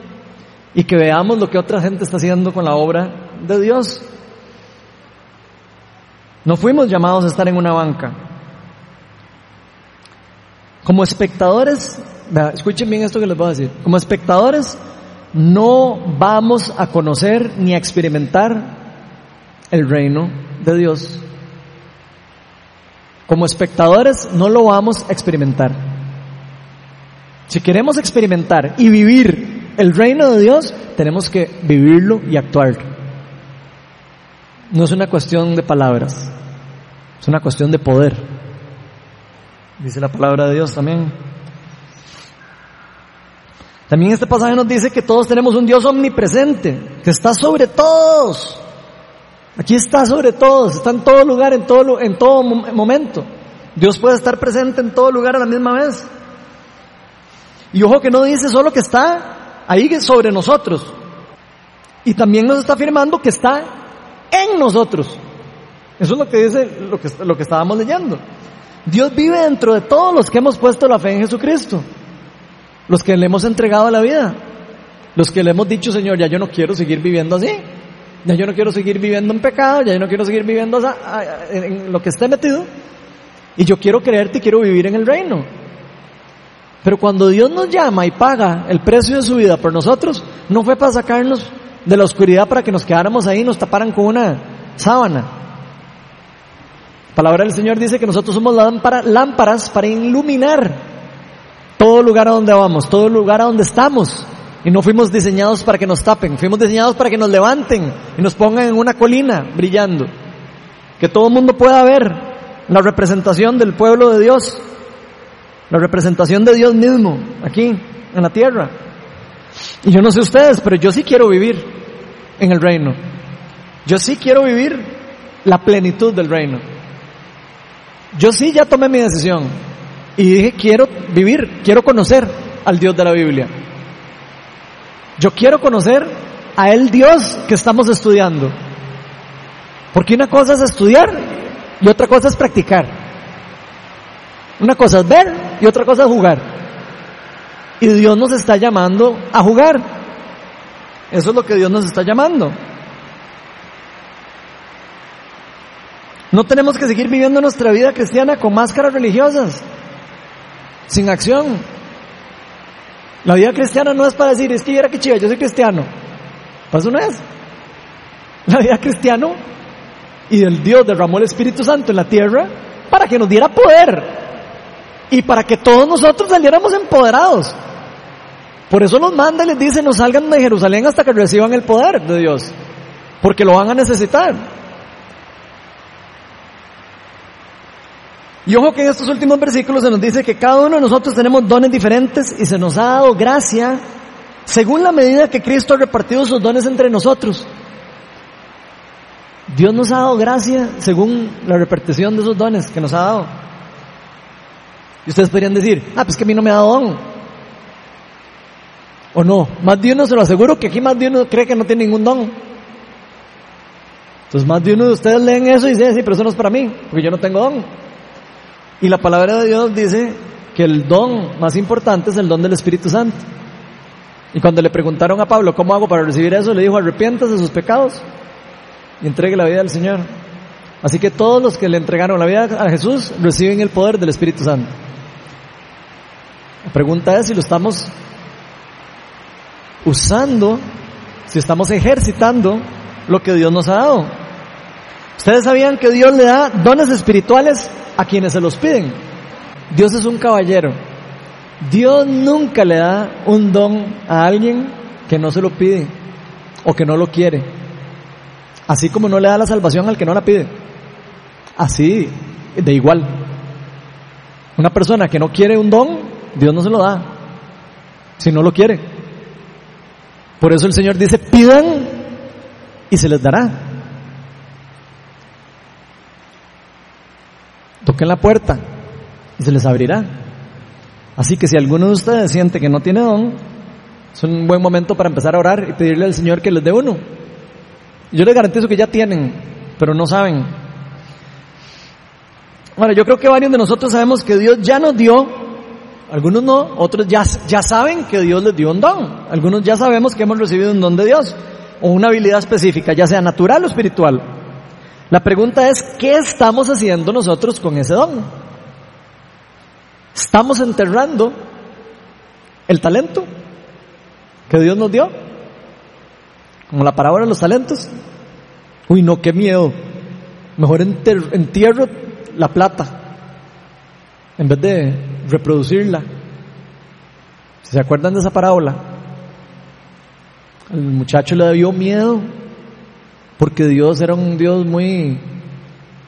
y que veamos lo que otra gente está haciendo con la obra de Dios. No fuimos llamados a estar en una banca. Como espectadores, escuchen bien esto que les voy a decir, como espectadores no vamos a conocer ni a experimentar el reino de Dios. Como espectadores no lo vamos a experimentar. Si queremos experimentar y vivir el reino de Dios, tenemos que vivirlo y actuar. No es una cuestión de palabras, es una cuestión de poder. Dice la palabra de Dios también. También este pasaje nos dice que todos tenemos un Dios omnipresente, que está sobre todos. Aquí está sobre todos, está en todo lugar, en todo, en todo momento. Dios puede estar presente en todo lugar a la misma vez. Y ojo que no dice solo que está ahí sobre nosotros. Y también nos está afirmando que está en nosotros. Eso es lo que dice lo que, lo que estábamos leyendo. Dios vive dentro de todos los que hemos puesto la fe en Jesucristo. Los que le hemos entregado la vida. Los que le hemos dicho, Señor, ya yo no quiero seguir viviendo así. Ya yo no quiero seguir viviendo en pecado, ya yo no quiero seguir viviendo en lo que esté metido. Y yo quiero creerte y quiero vivir en el reino. Pero cuando Dios nos llama y paga el precio de su vida por nosotros, no fue para sacarnos de la oscuridad para que nos quedáramos ahí y nos taparan con una sábana. La palabra del Señor dice que nosotros somos lámparas para iluminar todo lugar a donde vamos, todo lugar a donde estamos. Y no fuimos diseñados para que nos tapen, fuimos diseñados para que nos levanten y nos pongan en una colina brillando. Que todo el mundo pueda ver la representación del pueblo de Dios, la representación de Dios mismo aquí en la tierra. Y yo no sé ustedes, pero yo sí quiero vivir en el reino. Yo sí quiero vivir la plenitud del reino. Yo sí ya tomé mi decisión y dije, quiero vivir, quiero conocer al Dios de la Biblia. Yo quiero conocer a el Dios que estamos estudiando. Porque una cosa es estudiar y otra cosa es practicar. Una cosa es ver y otra cosa es jugar. Y Dios nos está llamando a jugar. Eso es lo que Dios nos está llamando. No tenemos que seguir viviendo nuestra vida cristiana con máscaras religiosas, sin acción. La vida cristiana no es para decir, es que era que chiva, yo soy cristiano. Pues eso no es. La vida cristiana y el Dios derramó el Espíritu Santo en la tierra para que nos diera poder y para que todos nosotros saliéramos empoderados. Por eso los manda y les dice, no salgan de Jerusalén hasta que reciban el poder de Dios, porque lo van a necesitar. Y ojo que en estos últimos versículos se nos dice que cada uno de nosotros tenemos dones diferentes y se nos ha dado gracia según la medida que Cristo ha repartido sus dones entre nosotros. Dios nos ha dado gracia según la repartición de esos dones que nos ha dado. Y ustedes podrían decir, ah, pues que a mí no me ha dado don. O no, más de uno se lo aseguro que aquí más de uno cree que no tiene ningún don. Entonces más de uno de ustedes leen eso y dicen, sí, pero eso no es para mí, porque yo no tengo don. Y la palabra de Dios dice que el don más importante es el don del Espíritu Santo. Y cuando le preguntaron a Pablo, ¿cómo hago para recibir eso? Le dijo, arrepiéntase de sus pecados y entregue la vida al Señor. Así que todos los que le entregaron la vida a Jesús reciben el poder del Espíritu Santo. La pregunta es si lo estamos usando, si estamos ejercitando lo que Dios nos ha dado. Ustedes sabían que Dios le da dones espirituales a quienes se los piden. Dios es un caballero. Dios nunca le da un don a alguien que no se lo pide o que no lo quiere. Así como no le da la salvación al que no la pide. Así, de igual. Una persona que no quiere un don, Dios no se lo da. Si no lo quiere. Por eso el Señor dice, pidan y se les dará. toquen la puerta y se les abrirá. Así que si alguno de ustedes siente que no tiene don, es un buen momento para empezar a orar y pedirle al Señor que les dé uno. Yo les garantizo que ya tienen, pero no saben. Bueno, yo creo que varios de nosotros sabemos que Dios ya nos dio, algunos no, otros ya, ya saben que Dios les dio un don. Algunos ya sabemos que hemos recibido un don de Dios o una habilidad específica, ya sea natural o espiritual. La pregunta es, ¿qué estamos haciendo nosotros con ese don? ¿Estamos enterrando el talento que Dios nos dio? Como la parábola de los talentos. Uy, no, qué miedo. Mejor entierro la plata en vez de reproducirla. ¿Se acuerdan de esa parábola? El muchacho le dio miedo porque Dios era un Dios muy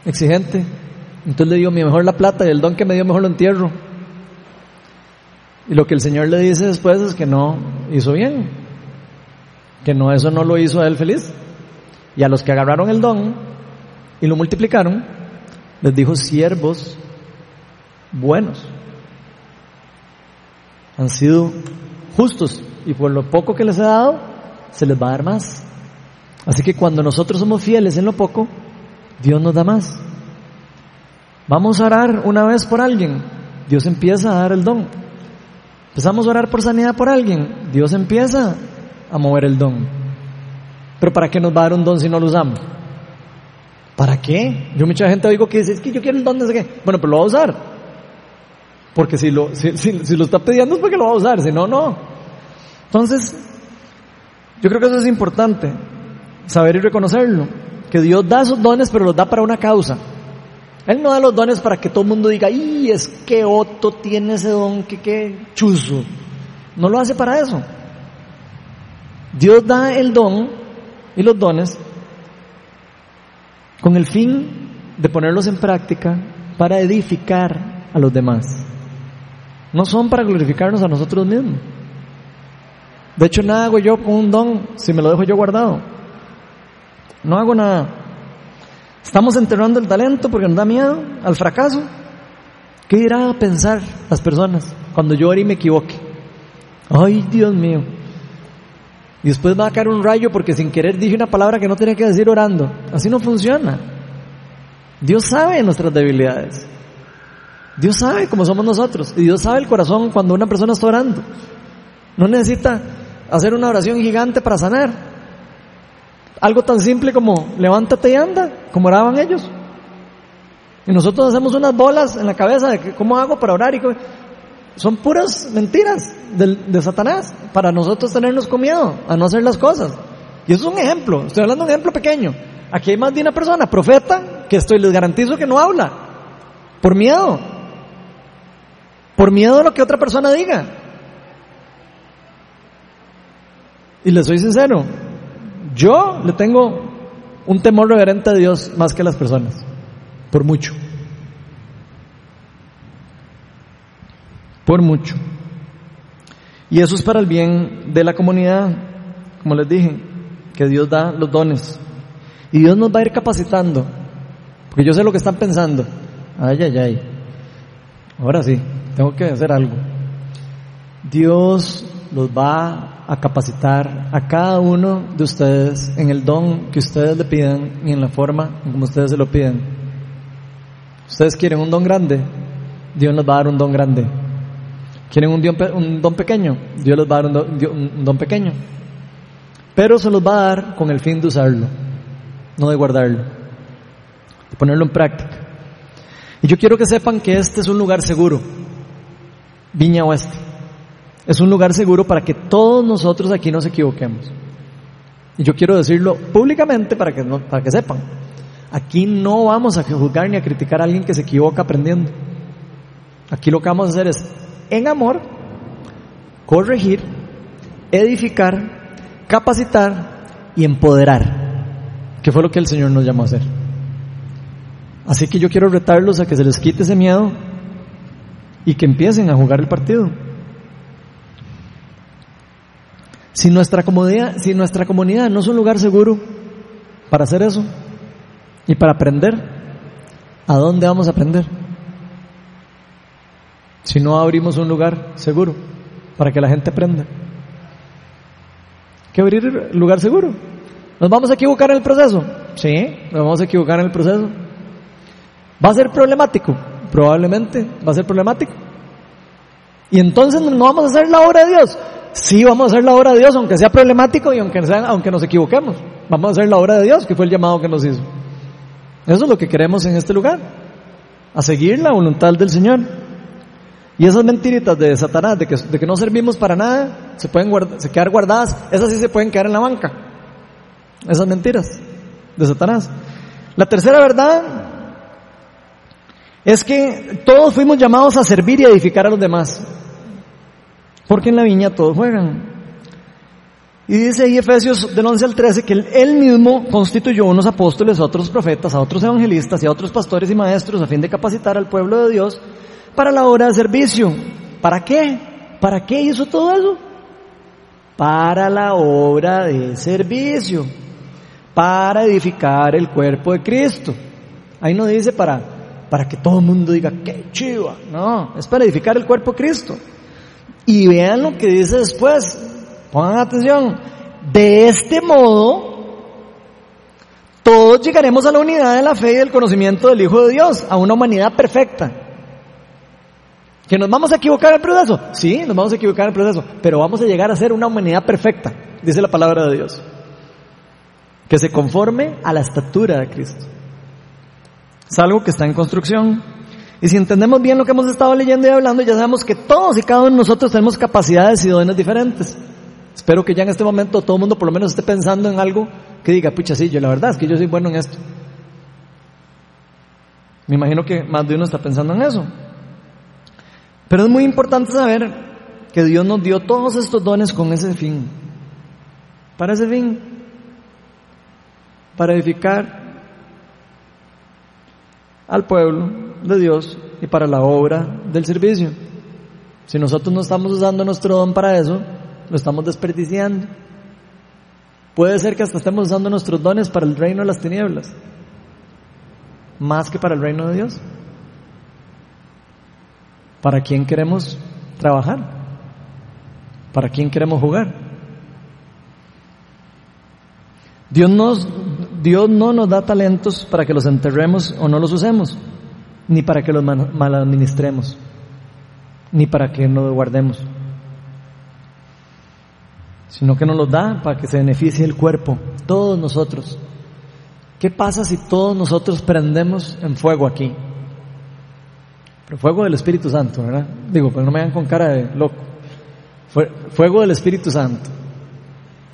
exigente. Entonces le dio mi mejor la plata y el don que me dio mejor lo entierro. Y lo que el Señor le dice después es que no hizo bien, que no eso no lo hizo a él feliz. Y a los que agarraron el don y lo multiplicaron, les dijo siervos buenos. Han sido justos y por lo poco que les he dado, se les va a dar más. Así que cuando nosotros somos fieles en lo poco, Dios nos da más. Vamos a orar una vez por alguien, Dios empieza a dar el don. Empezamos a orar por sanidad por alguien, Dios empieza a mover el don. Pero ¿para qué nos va a dar un don si no lo usamos? ¿Para qué? Yo mucha gente oigo que dice, es que yo quiero el don de ese qué. Bueno, pero lo va a usar. Porque si lo, si, si lo está pidiendo es porque lo va a usar, si no, no. Entonces, yo creo que eso es importante, saber y reconocerlo, que Dios da esos dones, pero los da para una causa. Él no da los dones para que todo el mundo diga, ¡y es que Otto tiene ese don, que qué chuzo! No lo hace para eso. Dios da el don y los dones con el fin de ponerlos en práctica para edificar a los demás. No son para glorificarnos a nosotros mismos. De hecho, nada hago yo con un don si me lo dejo yo guardado. No hago nada. Estamos enterrando el talento porque nos da miedo al fracaso. ¿Qué irá a pensar las personas cuando yo ore y me equivoque? Ay, Dios mío. Y después va a caer un rayo porque sin querer dije una palabra que no tenía que decir orando. Así no funciona. Dios sabe nuestras debilidades. Dios sabe cómo somos nosotros. Y Dios sabe el corazón cuando una persona está orando. No necesita hacer una oración gigante para sanar. Algo tan simple como levántate y anda, como oraban ellos. Y nosotros hacemos unas bolas en la cabeza de que, cómo hago para orar y son puras mentiras de, de, Satanás para nosotros tenernos con miedo a no hacer las cosas. Y eso es un ejemplo, estoy hablando de un ejemplo pequeño. Aquí hay más de una persona, profeta, que estoy, les garantizo que no habla. Por miedo. Por miedo a lo que otra persona diga. Y le soy sincero, yo le tengo un temor reverente a Dios más que a las personas, por mucho. Por mucho. Y eso es para el bien de la comunidad, como les dije, que Dios da los dones. Y Dios nos va a ir capacitando, porque yo sé lo que están pensando. Ay, ay, ay. Ahora sí, tengo que hacer algo. Dios los va a capacitar a cada uno de ustedes en el don que ustedes le pidan y en la forma como ustedes se lo piden. Ustedes quieren un don grande, Dios les va a dar un don grande. Quieren un don, un don pequeño, Dios les va a dar un don, un don pequeño. Pero se los va a dar con el fin de usarlo, no de guardarlo, de ponerlo en práctica. Y yo quiero que sepan que este es un lugar seguro, Viña Oeste. Es un lugar seguro para que todos nosotros aquí nos equivoquemos. Y yo quiero decirlo públicamente para que, para que sepan. Aquí no vamos a juzgar ni a criticar a alguien que se equivoca aprendiendo. Aquí lo que vamos a hacer es, en amor, corregir, edificar, capacitar y empoderar, que fue lo que el Señor nos llamó a hacer. Así que yo quiero retarlos a que se les quite ese miedo y que empiecen a jugar el partido. Si nuestra comunidad, si nuestra comunidad no es un lugar seguro para hacer eso y para aprender, ¿a dónde vamos a aprender? Si no abrimos un lugar seguro para que la gente aprenda. ¿Qué abrir lugar seguro? ¿Nos vamos a equivocar en el proceso? Sí, nos vamos a equivocar en el proceso. ¿Va a ser problemático? Probablemente va a ser problemático. Y entonces no vamos a hacer la obra de Dios sí vamos a hacer la obra de Dios, aunque sea problemático y aunque, sea, aunque nos equivoquemos. Vamos a hacer la obra de Dios, que fue el llamado que nos hizo. Eso es lo que queremos en este lugar, a seguir la voluntad del Señor. Y esas mentiritas de Satanás, de que, de que no servimos para nada, se pueden se quedar guardadas, esas sí se pueden quedar en la banca. Esas mentiras de Satanás. La tercera verdad es que todos fuimos llamados a servir y edificar a los demás. Porque en la viña todos juegan. Y dice ahí Efesios del 11 al 13 que él mismo constituyó unos apóstoles, a otros profetas, a otros evangelistas y a otros pastores y maestros a fin de capacitar al pueblo de Dios para la obra de servicio. ¿Para qué? ¿Para qué hizo todo eso? Para la obra de servicio, para edificar el cuerpo de Cristo. Ahí no dice para, para que todo el mundo diga, qué chiva. No, es para edificar el cuerpo de Cristo. Y vean lo que dice después. Pongan atención. De este modo, todos llegaremos a la unidad de la fe y del conocimiento del Hijo de Dios, a una humanidad perfecta. ¿Que nos vamos a equivocar en el proceso? Sí, nos vamos a equivocar en el proceso, pero vamos a llegar a ser una humanidad perfecta, dice la palabra de Dios. Que se conforme a la estatura de Cristo. Es algo que está en construcción. Y si entendemos bien lo que hemos estado leyendo y hablando, ya sabemos que todos y cada uno de nosotros tenemos capacidades y dones diferentes. Espero que ya en este momento todo el mundo por lo menos esté pensando en algo que diga, pucha, sí, yo la verdad es que yo soy bueno en esto. Me imagino que más de uno está pensando en eso. Pero es muy importante saber que Dios nos dio todos estos dones con ese fin. Para ese fin. Para edificar al pueblo de Dios y para la obra del servicio. Si nosotros no estamos usando nuestro don para eso, lo estamos desperdiciando. Puede ser que hasta estemos usando nuestros dones para el reino de las tinieblas, más que para el reino de Dios. ¿Para quién queremos trabajar? ¿Para quién queremos jugar? Dios, Dios no nos da talentos para que los enterremos o no los usemos, ni para que los mal administremos, ni para que no los guardemos sino que nos los da para que se beneficie el cuerpo, todos nosotros. ¿Qué pasa si todos nosotros prendemos en fuego aquí? Pero fuego del Espíritu Santo, ¿verdad? Digo, pero no me hagan con cara de loco. Fuego del Espíritu Santo.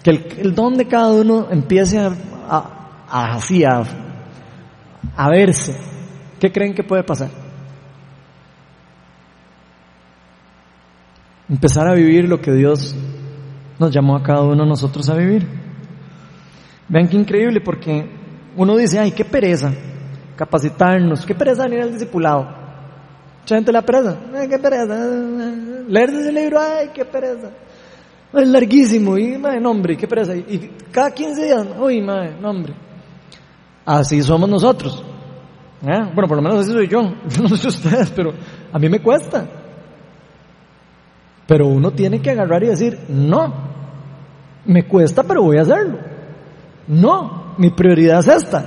Que el, don de cada uno empiece a, a, así, a, verse. ¿Qué creen que puede pasar? Empezar a vivir lo que Dios nos llamó a cada uno de nosotros a vivir. Vean qué increíble, porque uno dice, ay, qué pereza capacitarnos, qué pereza venir al discipulado. Mucha gente la pereza, ay, qué pereza, leer ese libro, ay, qué pereza. Es larguísimo, y madre, nombre, qué pereza. Y cada 15 días, uy, madre, nombre. Así somos nosotros. ¿Eh? Bueno, por lo menos así soy yo. Yo no sé ustedes, pero a mí me cuesta. Pero uno tiene que agarrar y decir, no, me cuesta, pero voy a hacerlo. No, mi prioridad es esta.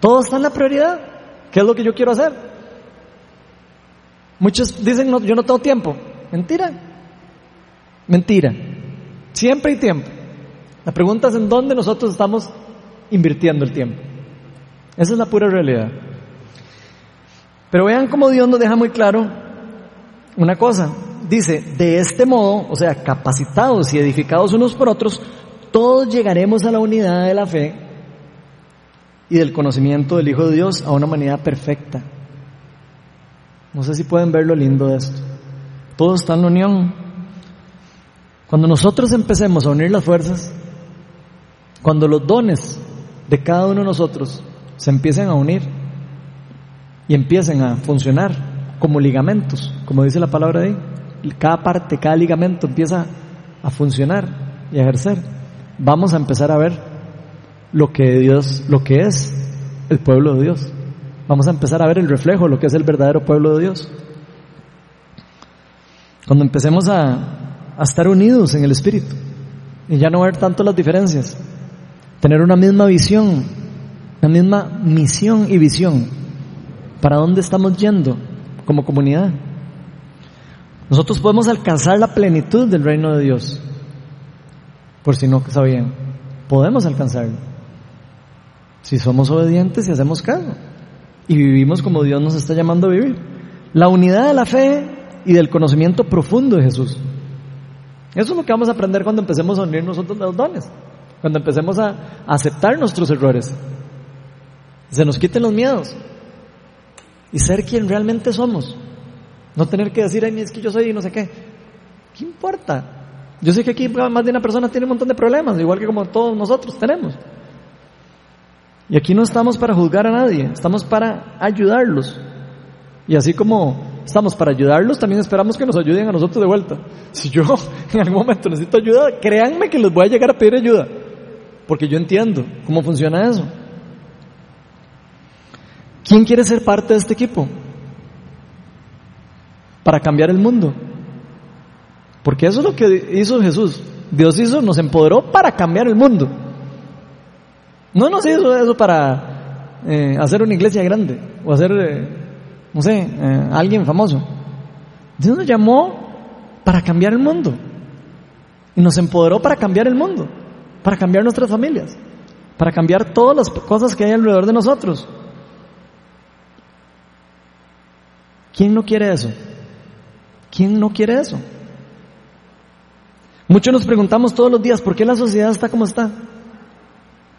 Todo está en la prioridad. ¿Qué es lo que yo quiero hacer? Muchos dicen, no, yo no tengo tiempo. Mentira. Mentira. Siempre hay tiempo. La pregunta es en dónde nosotros estamos invirtiendo el tiempo. Esa es la pura realidad. Pero vean cómo Dios nos deja muy claro una cosa dice, de este modo, o sea, capacitados y edificados unos por otros, todos llegaremos a la unidad de la fe y del conocimiento del Hijo de Dios a una humanidad perfecta. No sé si pueden ver lo lindo de esto. Todo está en unión. Cuando nosotros empecemos a unir las fuerzas, cuando los dones de cada uno de nosotros se empiecen a unir y empiecen a funcionar como ligamentos, como dice la palabra de ahí, cada parte, cada ligamento empieza a funcionar y a ejercer, vamos a empezar a ver lo que Dios, lo que es el pueblo de Dios. Vamos a empezar a ver el reflejo lo que es el verdadero pueblo de Dios. Cuando empecemos a, a estar unidos en el Espíritu y ya no ver tanto las diferencias, tener una misma visión, una misma misión y visión para dónde estamos yendo como comunidad. Nosotros podemos alcanzar la plenitud del reino de Dios. Por si no sabían, podemos alcanzarlo. Si somos obedientes y hacemos caso. Y vivimos como Dios nos está llamando a vivir. La unidad de la fe y del conocimiento profundo de Jesús. Eso es lo que vamos a aprender cuando empecemos a unir nosotros los dones. Cuando empecemos a aceptar nuestros errores. Se nos quiten los miedos. Y ser quien realmente somos. No tener que decir, ay, es que yo soy y no sé qué. ¿Qué importa? Yo sé que aquí más de una persona tiene un montón de problemas, igual que como todos nosotros tenemos. Y aquí no estamos para juzgar a nadie, estamos para ayudarlos. Y así como estamos para ayudarlos, también esperamos que nos ayuden a nosotros de vuelta. Si yo en algún momento necesito ayuda, créanme que les voy a llegar a pedir ayuda, porque yo entiendo cómo funciona eso. ¿Quién quiere ser parte de este equipo? Para cambiar el mundo. Porque eso es lo que hizo Jesús. Dios hizo, nos empoderó para cambiar el mundo. No nos hizo eso para eh, hacer una iglesia grande o hacer, eh, no sé, eh, alguien famoso. Dios nos llamó para cambiar el mundo. Y nos empoderó para cambiar el mundo, para cambiar nuestras familias, para cambiar todas las cosas que hay alrededor de nosotros. ¿Quién no quiere eso? ¿Quién no quiere eso? Muchos nos preguntamos todos los días, ¿por qué la sociedad está como está?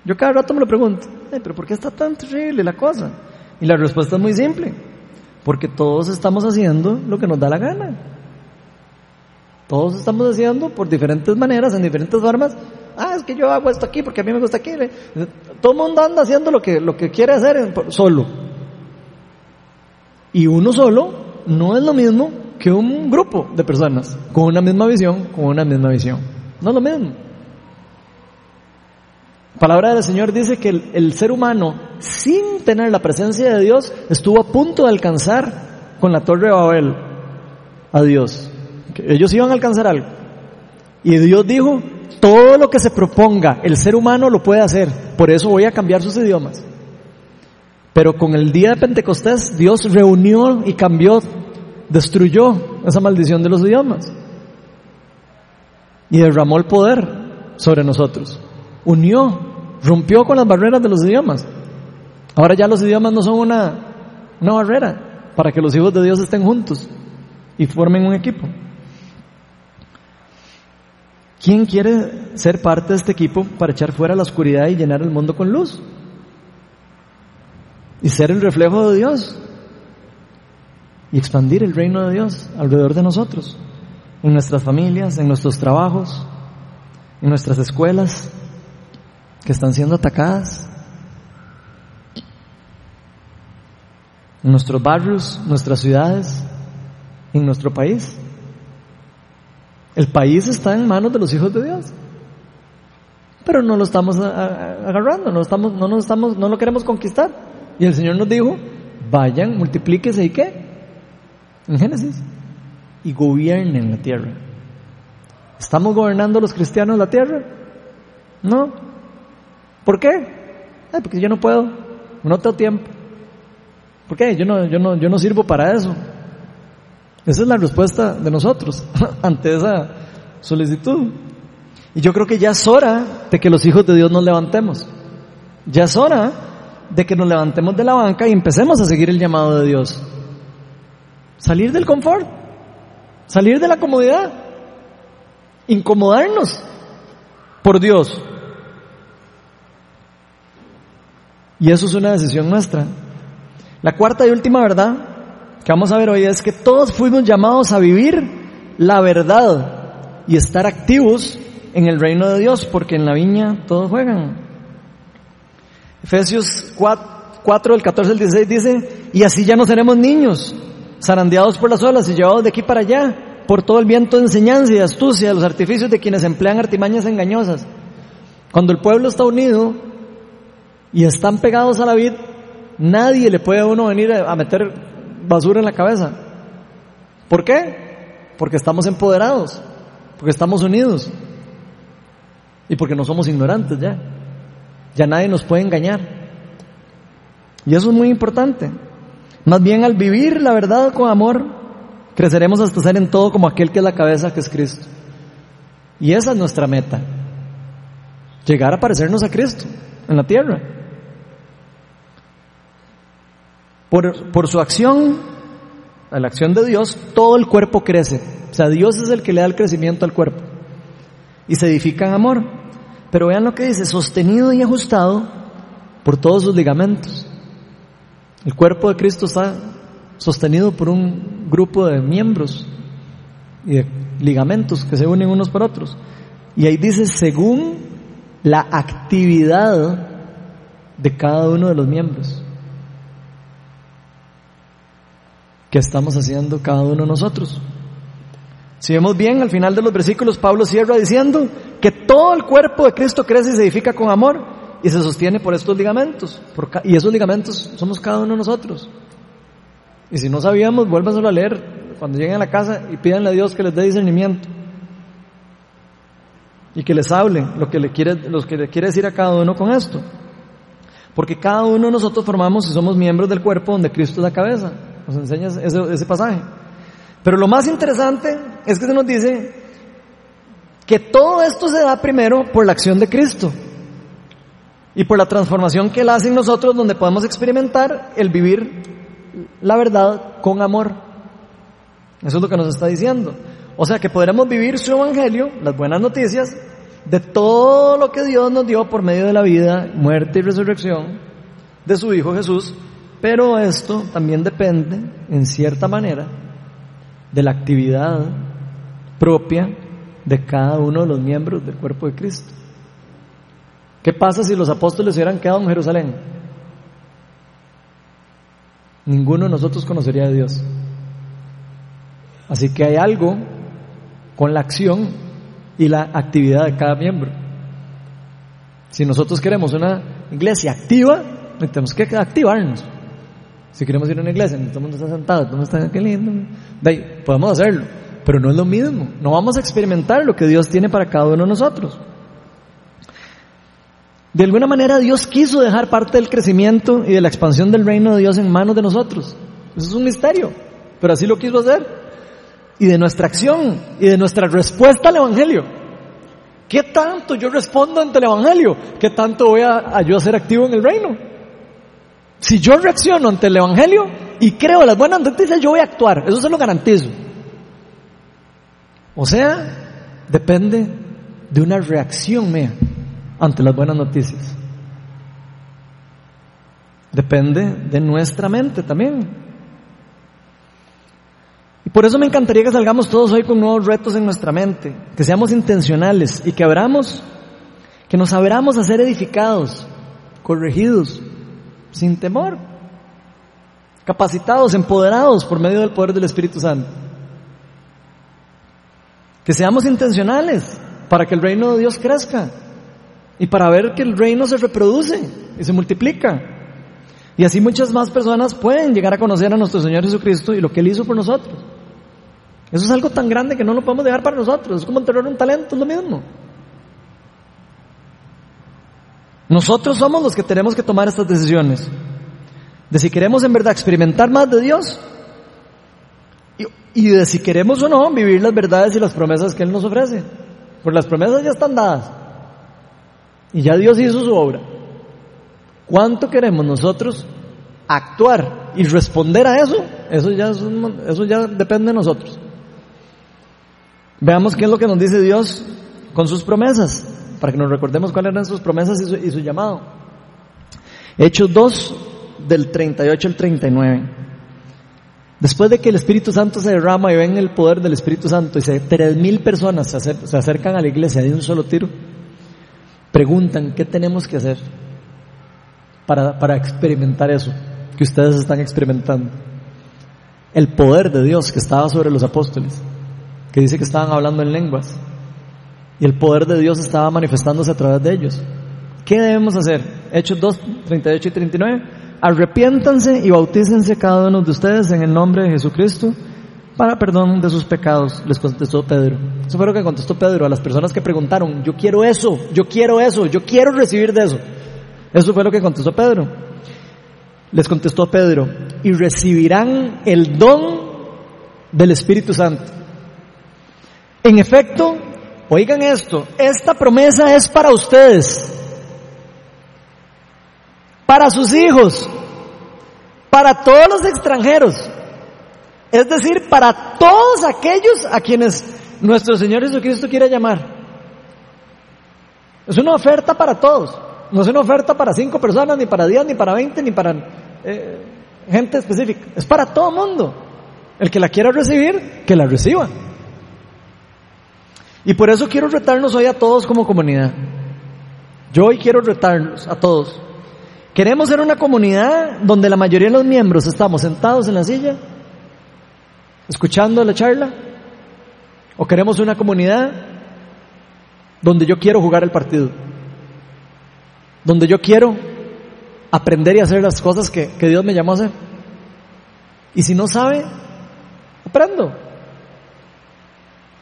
Yo cada rato me lo pregunto, pero ¿por qué está tan terrible la cosa? Y la respuesta es muy simple, porque todos estamos haciendo lo que nos da la gana. Todos estamos haciendo por diferentes maneras, en diferentes formas. Ah, es que yo hago esto aquí porque a mí me gusta aquí. Todo el mundo anda haciendo lo que, lo que quiere hacer solo. Y uno solo no es lo mismo que un grupo de personas con una misma visión, con una misma visión. No es lo mismo. La palabra del Señor dice que el, ser humano, sin tener la presencia de Dios, estuvo a punto de alcanzar con la torre de Babel a Dios. ellos iban a alcanzar algo. Y Dios dijo, todo lo que se proponga el ser humano lo puede hacer, por eso voy a cambiar sus idiomas. Pero con el día de Pentecostés, Dios reunió y cambió, destruyó esa maldición de los idiomas. Y derramó el poder sobre nosotros unió, rompió con las barreras de los idiomas. Ahora ya los idiomas no son una, una barrera para que los hijos de Dios estén juntos y formen un equipo. ¿Quién quiere ser parte de este equipo para echar fuera la oscuridad y llenar el mundo con luz? Y ser el reflejo de Dios. Y expandir el reino de Dios alrededor de nosotros. En nuestras familias, en nuestros trabajos, en nuestras escuelas, que están siendo atacadas. En nuestros barrios, nuestras ciudades, en nuestro país. El país está en manos de los hijos de Dios. Pero no lo estamos agarrando, no, estamos, no, nos estamos, no lo queremos conquistar. Y el Señor nos dijo, vayan, multiplíquese y qué? En Génesis. Y gobiernen la tierra. ¿Estamos gobernando los cristianos la tierra? No. ¿Por qué? porque yo no puedo, no tengo tiempo. ¿Por qué? Yo no, yo no, yo no sirvo para eso. Esa es la respuesta de nosotros ante esa solicitud. Y yo creo que ya es hora de que los hijos de Dios nos levantemos. Ya es hora de que nos levantemos de la banca y empecemos a seguir el llamado de Dios. Salir del confort, salir de la comodidad, incomodarnos por Dios, Y eso es una decisión nuestra. La cuarta y última verdad que vamos a ver hoy es que todos fuimos llamados a vivir la verdad y estar activos en el reino de Dios, porque en la viña todos juegan. Efesios 4, el 14 al 16 dice, y así ya no seremos niños, zarandeados por las olas y llevados de aquí para allá, por todo el viento de enseñanza y de astucia, los artificios de quienes emplean artimañas engañosas. Cuando el pueblo está unido, y están pegados a la vid, nadie le puede a uno venir a meter basura en la cabeza. ¿Por qué? Porque estamos empoderados, porque estamos unidos y porque no somos ignorantes ya. Ya nadie nos puede engañar. Y eso es muy importante. Más bien al vivir la verdad con amor, creceremos hasta ser en todo como aquel que es la cabeza, que es Cristo. Y esa es nuestra meta. Llegar a parecernos a Cristo en la tierra. Por, su acción, la acción de Dios, todo el cuerpo crece. O sea, Dios es el que le da el crecimiento al cuerpo. Y se edifica en amor. Pero vean lo que dice, sostenido y ajustado por todos sus ligamentos. El cuerpo de Cristo está sostenido por un grupo de miembros y de ligamentos que se unen unos por otros. Y ahí dice, según la actividad de cada uno de los miembros. ¿Qué estamos haciendo cada uno de nosotros? Si vemos bien, al final de los versículos, Pablo cierra diciendo que todo el cuerpo de Cristo crece y se edifica con amor y se sostiene por estos ligamentos. y esos ligamentos somos cada uno de nosotros. Y si no sabíamos, vuélvanselo a leer cuando lleguen a la casa y pídanle a Dios que les dé discernimiento. Y que les hable lo que le quiere, lo que le quiere decir a cada uno con esto. Porque cada uno de nosotros formamos y somos miembros del cuerpo donde Cristo es la cabeza. Nos enseña ese, ese pasaje. Pero lo más interesante es que se nos dice que todo esto se da primero por la acción de Cristo y por la transformación que Él hace en nosotros donde podemos experimentar el vivir la verdad con amor. Eso es lo que nos está diciendo. O sea que podremos vivir su evangelio, las buenas noticias, de todo lo que Dios nos dio por medio de la vida, muerte y resurrección de su Hijo Jesús, pero esto también depende, en cierta manera, de la actividad propia de cada uno de los miembros del cuerpo de Cristo. ¿Qué pasa si los apóstoles hubieran quedado en Jerusalén? Ninguno de nosotros conocería a Dios. Así que hay algo con la acción y la actividad de cada miembro. Si nosotros queremos una iglesia activa, tenemos que activarnos. Si queremos ir a una iglesia, todo el mundo está sentado, todo el mundo está, qué lindo. De podemos hacerlo, pero no es lo mismo. No vamos a experimentar lo que Dios tiene para cada uno de nosotros. De alguna manera Dios quiso dejar parte del crecimiento y de la expansión del reino de Dios en manos de nosotros. Eso es un misterio, pero así lo quiso hacer. Y de nuestra acción y de nuestra respuesta al Evangelio. ¿Qué tanto yo respondo ante el Evangelio? ¿Qué tanto voy a, a yo ser activo en el reino? Si yo reacciono ante el Evangelio y creo las buenas noticias, yo voy a actuar. Eso se lo garantizo. O sea, depende de una reacción mía ante las buenas noticias. Depende de nuestra mente también. Y por eso me encantaría que salgamos todos hoy con nuevos retos en nuestra mente, que seamos intencionales y que abramos, que nos abramos a ser edificados, corregidos, sin temor, capacitados, empoderados por medio del poder del Espíritu Santo. Que seamos intencionales para que el reino de Dios crezca y para ver que el reino se reproduce y se multiplica. Y así muchas más personas pueden llegar a conocer a nuestro Señor Jesucristo y lo que Él hizo por nosotros. Eso es algo tan grande que no lo podemos dejar para nosotros. Es como enterrar un talento, es lo mismo. Nosotros somos los que tenemos que tomar estas decisiones. De si queremos en verdad experimentar más de Dios y, de si queremos o no vivir las verdades y las promesas que Él nos ofrece. Porque las promesas ya están dadas. Y ya Dios hizo su obra. ¿Cuánto queremos nosotros actuar y responder a eso? Eso ya, eso ya depende de nosotros. Veamos qué es lo que nos dice Dios con sus promesas para que nos recordemos cuáles eran sus promesas y su, llamado. Hechos 2, del 38 al 39. Después de que el Espíritu Santo se derrama y ven el poder del Espíritu Santo y se, tres mil personas se, acercan a la iglesia de un solo tiro, preguntan qué tenemos que hacer para, para experimentar eso que ustedes están experimentando. El poder de Dios que estaba sobre los apóstoles, que dice que estaban hablando en lenguas, y el poder de Dios estaba manifestándose a través de ellos. ¿Qué debemos hacer? Hechos 2, 38 y 39. Arrepiéntanse y bautícense cada uno de ustedes en el nombre de Jesucristo para perdón de sus pecados, les contestó Pedro. Eso fue lo que contestó Pedro a las personas que preguntaron, yo quiero eso, yo quiero eso, yo quiero recibir de eso. Eso fue lo que contestó Pedro. Les contestó Pedro, y recibirán el don del Espíritu Santo. En efecto, Oigan esto, esta promesa es para ustedes, para sus hijos, para todos los extranjeros, es decir, para todos aquellos a quienes nuestro Señor Jesucristo quiere llamar. Es una oferta para todos, no es una oferta para cinco personas, ni para diez, ni para veinte, ni para eh, gente específica, es para todo mundo. El que la quiera recibir, que la reciba. Y por eso quiero retarnos hoy a todos como comunidad. Yo hoy quiero retarnos a todos. Queremos ser una comunidad donde la mayoría de los miembros estamos sentados en la silla escuchando la charla? ¿O queremos una comunidad donde yo quiero jugar el partido? Donde yo quiero aprender y hacer las cosas que, Dios me llamó a hacer. Y si no sabe, aprendo.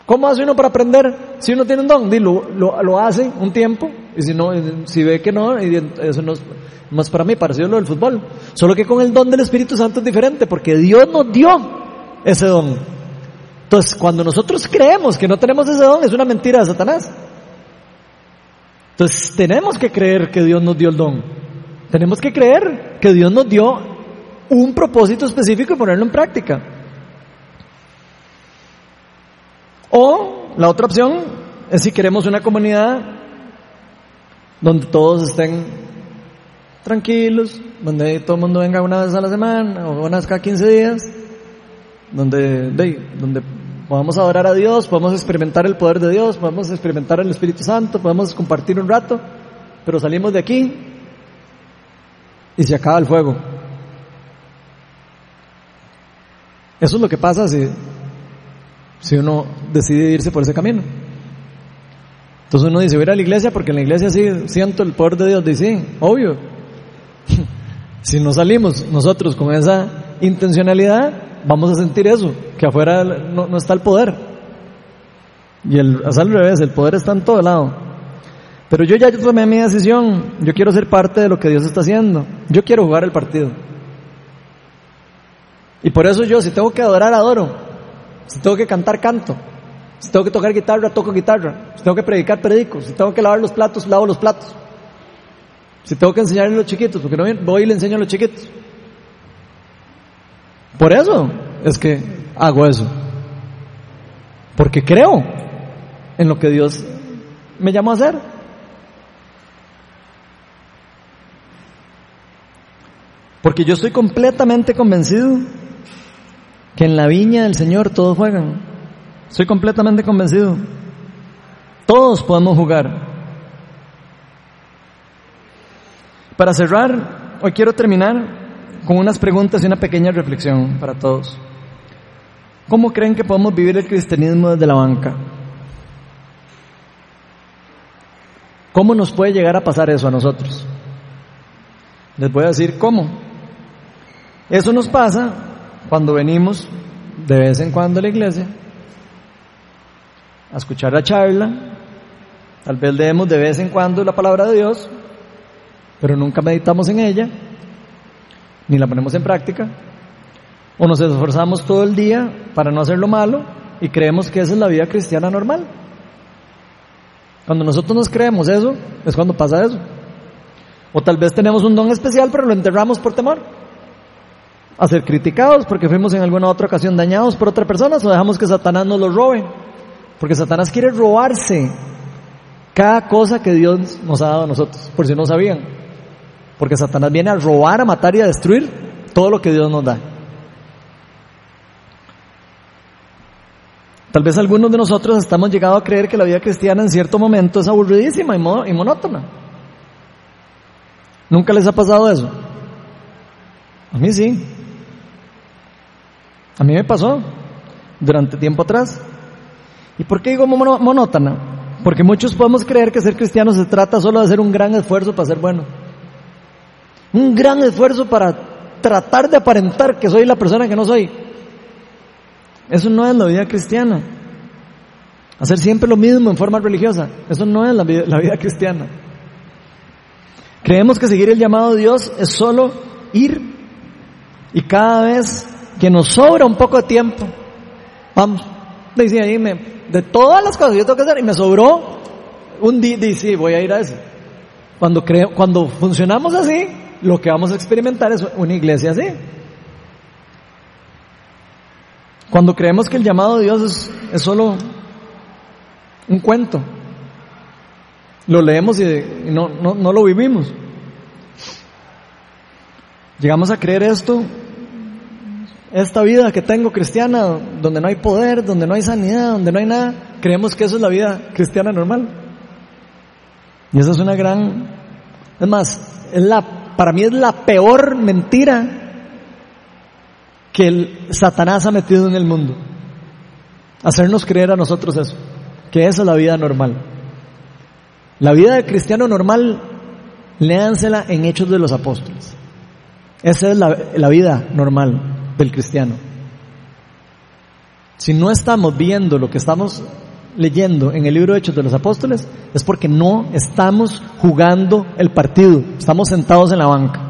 ¿Cómo hace uno para aprender? Si uno tiene un don, lo, lo, hace un tiempo, y si no, si ve que no, eso no es, para mí, parecido a lo del fútbol. Solo que con el don del Espíritu Santo es diferente, porque Dios nos dio ese don. Entonces, cuando nosotros creemos que no tenemos ese don, es una mentira de Satanás. Entonces, tenemos que creer que Dios nos dio el don. Tenemos que creer que Dios nos dio un propósito específico y ponerlo en práctica. O la otra opción es si queremos una comunidad donde todos estén tranquilos, donde todo el mundo venga una vez a la semana o una vez cada 15 días, donde, donde podamos adorar a Dios, podemos experimentar el poder de Dios, podemos experimentar el Espíritu Santo, podemos compartir un rato, pero salimos de aquí y se acaba el fuego. Eso es lo que pasa si, si uno decide irse por ese camino. Entonces uno dice, voy a ir a la iglesia porque en la iglesia sí siento el poder de Dios. Dice, obvio. si no salimos nosotros con esa intencionalidad, vamos a sentir eso, que afuera no, está el poder. Y el, es al revés, el poder está en todo lado. Pero yo ya tomé mi decisión, yo quiero ser parte de lo que Dios está haciendo, yo quiero jugar el partido. Y por eso yo, si tengo que adorar, adoro, si tengo que cantar, canto, si tengo que tocar guitarra, toco guitarra, si tengo que predicar, predico, si tengo que lavar los platos, lavo los platos, si tengo que enseñarle a los chiquitos, porque no voy y le enseño a los chiquitos. Por eso es que hago eso, porque creo en lo que Dios me llamó a hacer. Porque yo estoy completamente convencido que en la viña del Señor todos juegan. Estoy completamente convencido. Todos podemos jugar. Para cerrar, hoy quiero terminar con unas preguntas y una pequeña reflexión para todos. ¿Cómo creen que podemos vivir el cristianismo desde la banca? ¿Cómo nos puede llegar a pasar eso a nosotros? Les voy a decir cómo. Eso nos pasa cuando venimos de vez en cuando a la iglesia a escuchar la charla, tal vez leemos de vez en cuando la palabra de Dios, pero nunca meditamos en ella, ni la ponemos en práctica, o nos esforzamos todo el día para no hacer lo malo y creemos que esa es la vida cristiana normal. Cuando nosotros nos creemos eso, es cuando pasa eso. O tal vez tenemos un don especial, pero lo enterramos por temor a ser criticados porque fuimos en alguna otra ocasión dañados por otra persona o dejamos que Satanás nos lo robe. Porque Satanás quiere robarse cada cosa que Dios nos ha dado a nosotros, por si no sabían. Porque Satanás viene a robar, a matar y a destruir todo lo que Dios nos da. Tal vez algunos de nosotros estamos llegado a creer que la vida cristiana en cierto momento es aburridísima y monótona. ¿Nunca les ha pasado eso? A mí sí. A mí me pasó durante tiempo atrás. ¿Y por qué digo monótona? Porque muchos podemos creer que ser cristiano se trata solo de hacer un gran esfuerzo para ser bueno. Un gran esfuerzo para tratar de aparentar que soy la persona que no soy. Eso no es la vida cristiana. Hacer siempre lo mismo en forma religiosa. Eso no es la vida, la vida cristiana. Creemos que seguir el llamado de Dios es solo ir y cada vez que nos sobra un poco de tiempo, vamos, dice ahí, de todas las cosas que yo tengo que hacer, y me sobró un día, dice, voy a ir a eso. Cuando, creo, cuando funcionamos así, lo que vamos a experimentar es una iglesia así. Cuando creemos que el llamado de Dios es, solo un cuento, lo leemos y, no, no, no lo vivimos. Llegamos a creer esto esta vida que tengo cristiana, donde no hay poder, donde no hay sanidad, donde no hay nada, creemos que eso es la vida cristiana normal. Y esa es una gran, es más, es la, para mí es la peor mentira que el Satanás ha metido en el mundo. hacernos creer a nosotros eso, que esa es la vida normal. La vida del cristiano normal, léansela en Hechos de los Apóstoles. Esa es la, la vida normal del cristiano. Si no estamos viendo lo que estamos leyendo en el libro de Hechos de los Apóstoles, es porque no estamos jugando el partido, estamos sentados en la banca.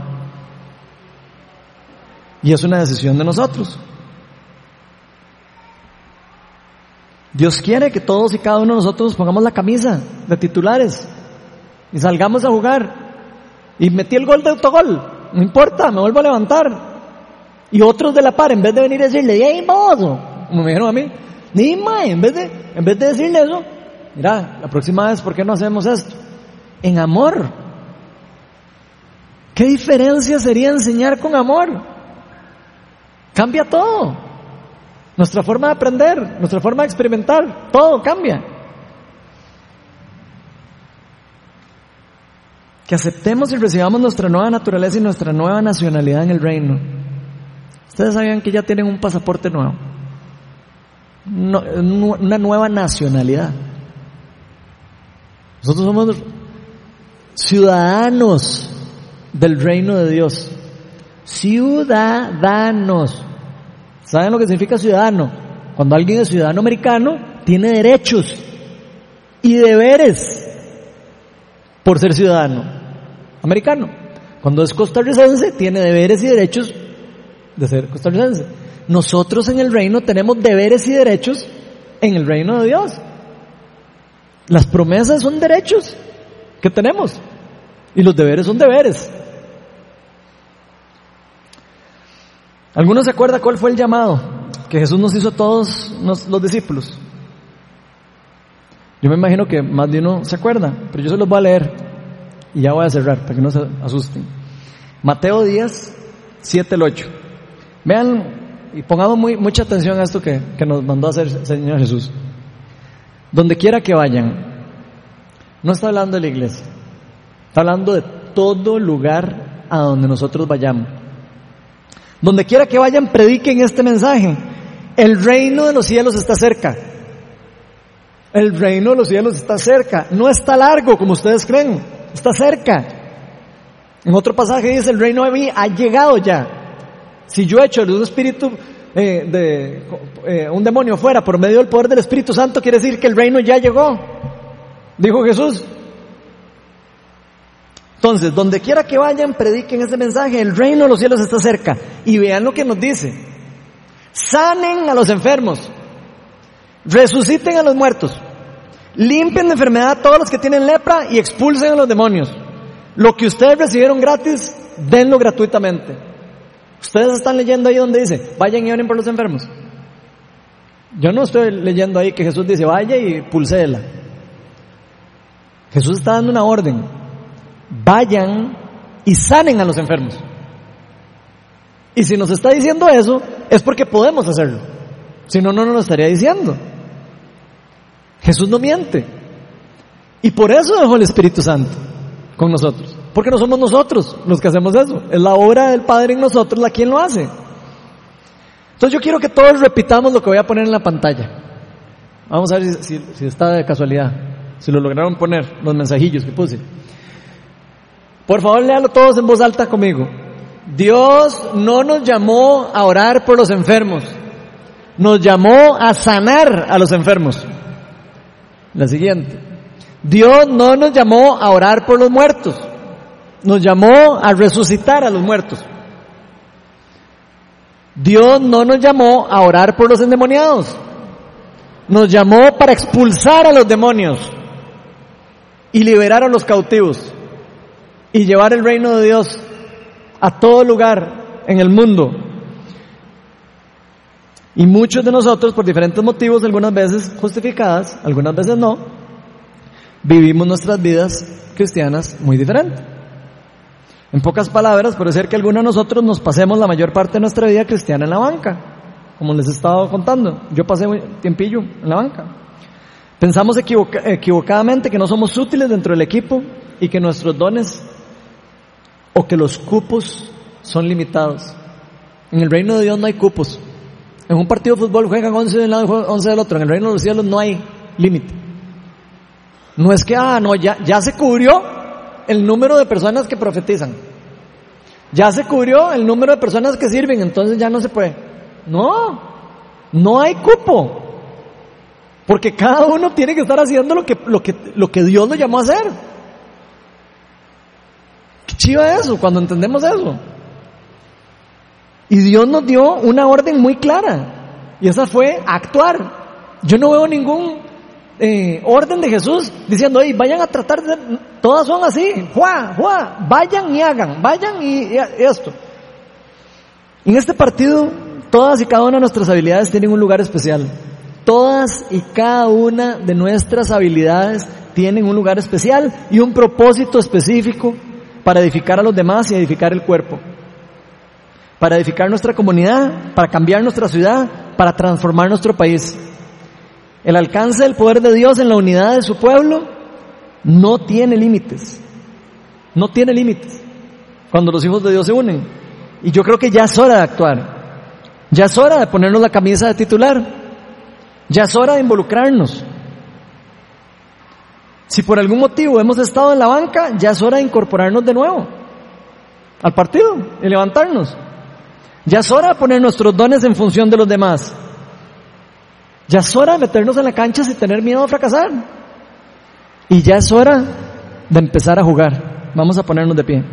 Y es una decisión de nosotros. Dios quiere que todos y cada uno de nosotros pongamos la camisa de titulares y salgamos a jugar. Y metí el gol de autogol, no importa, me vuelvo a levantar. Y otros de la par, en vez de venir a decirle, ¡Ey, mozo! Como me dijeron a mí, ni más, en vez de, en vez de decirle eso, mira, la próxima vez, ¿por qué no hacemos esto? En amor. ¿Qué diferencia sería enseñar con amor? Cambia todo. Nuestra forma de aprender, nuestra forma de experimentar, todo cambia. Que aceptemos y recibamos nuestra nueva naturaleza y nuestra nueva nacionalidad en el reino. Ustedes sabían que ya tienen un pasaporte nuevo, una nueva nacionalidad. Nosotros somos ciudadanos del reino de Dios. Ciudadanos. ¿Saben lo que significa ciudadano? Cuando alguien es ciudadano americano, tiene derechos y deberes por ser ciudadano americano. Cuando es costarricense, tiene deberes y derechos de ser costarricense. Nosotros en el reino tenemos deberes y derechos en el reino de Dios. Las promesas son derechos que tenemos y los deberes son deberes. ¿Algunos se acuerda cuál fue el llamado que Jesús nos hizo a todos los discípulos? Yo me imagino que más de uno se acuerda, pero yo se los voy a leer y ya voy a cerrar para que no se asusten. Mateo 10, 7 al 8. Vean y pongamos muy, mucha atención a esto que, que nos mandó a hacer el Señor Jesús. Donde quiera que vayan, no está hablando de la iglesia, está hablando de todo lugar a donde nosotros vayamos. Donde quiera que vayan, prediquen este mensaje. El reino de los cielos está cerca. El reino de los cielos está cerca. No está largo como ustedes creen. Está cerca. En otro pasaje dice, el reino de mí ha llegado ya. Si yo echo un espíritu, eh, de eh, un demonio fuera por medio del poder del Espíritu Santo, quiere decir que el reino ya llegó. Dijo Jesús. Entonces, donde quiera que vayan, prediquen este mensaje. El reino de los cielos está cerca. Y vean lo que nos dice. Sanen a los enfermos. Resuciten a los muertos. Limpien de enfermedad a todos los que tienen lepra y expulsen a los demonios. Lo que ustedes recibieron gratis, denlo gratuitamente. Ustedes están leyendo ahí donde dice, vayan y oren por los enfermos. Yo no estoy leyendo ahí que Jesús dice, vaya y pulséela. Jesús está dando una orden vayan y sanen a los enfermos. Y si nos está diciendo eso, es porque podemos hacerlo. Si no, no nos lo estaría diciendo. Jesús no miente. Y por eso dejó el Espíritu Santo con nosotros. Porque no somos nosotros los que hacemos eso. Es la obra del Padre en nosotros la quien lo hace. Entonces yo quiero que todos repitamos lo que voy a poner en la pantalla. Vamos a ver si, está de casualidad. Si lo lograron poner, los mensajillos que puse. Por favor, léalo todos en voz alta conmigo. Dios no nos llamó a orar por los enfermos, nos llamó a sanar a los enfermos. La siguiente. Dios no nos llamó a orar por los muertos, nos llamó a resucitar a los muertos. Dios no nos llamó a orar por los endemoniados, nos llamó para expulsar a los demonios y liberar a los cautivos y llevar el reino de Dios a todo lugar en el mundo. Y muchos de nosotros, por diferentes motivos, algunas veces justificadas, algunas veces no, vivimos nuestras vidas cristianas muy diferentes. En pocas palabras, puede ser que algunos de nosotros nos pasemos la mayor parte de nuestra vida cristiana en la banca, como les he estado contando. Yo pasé tiempillo en la banca. Pensamos equivocadamente que no somos útiles dentro del equipo y que nuestros dones o que los cupos son limitados. En el reino de Dios no hay cupos. En un partido de fútbol juegan 11 de un lado y 11 del otro. En el reino de los cielos no hay límite. No es que, ah, no, ya, ya se cubrió el número de personas que profetizan. Ya se cubrió el número de personas que sirven, entonces ya no se puede. No, no hay cupo. Porque cada uno tiene que estar haciendo lo que, lo que, lo que Dios lo llamó a hacer. Qué chiva eso cuando entendemos eso. Y Dios nos dio una orden muy clara. Y esa fue actuar. Yo no veo ningún eh, orden de Jesús diciendo, hey, vayan a tratar de... Todas son así. Juá, juá, vayan y hagan, vayan y, y esto. En este partido, todas y cada una de nuestras habilidades tienen un lugar especial. Todas y cada una de nuestras habilidades tienen un lugar especial y un propósito específico para edificar a los demás y edificar el cuerpo para edificar nuestra comunidad, para cambiar nuestra ciudad, para transformar nuestro país. El alcance del poder de Dios en la unidad de su pueblo no tiene límites. No tiene límites cuando los hijos de Dios se unen. Y yo creo que ya es hora de actuar. Ya es hora de ponernos la camisa de titular. Ya es hora de involucrarnos. Si por algún motivo hemos estado en la banca, ya es hora de incorporarnos de nuevo al partido y levantarnos. Ya es hora de poner nuestros dones en función de los demás. Ya es hora de meternos en la cancha sin tener miedo a fracasar. Y ya es hora de empezar a jugar. Vamos a ponernos de pie.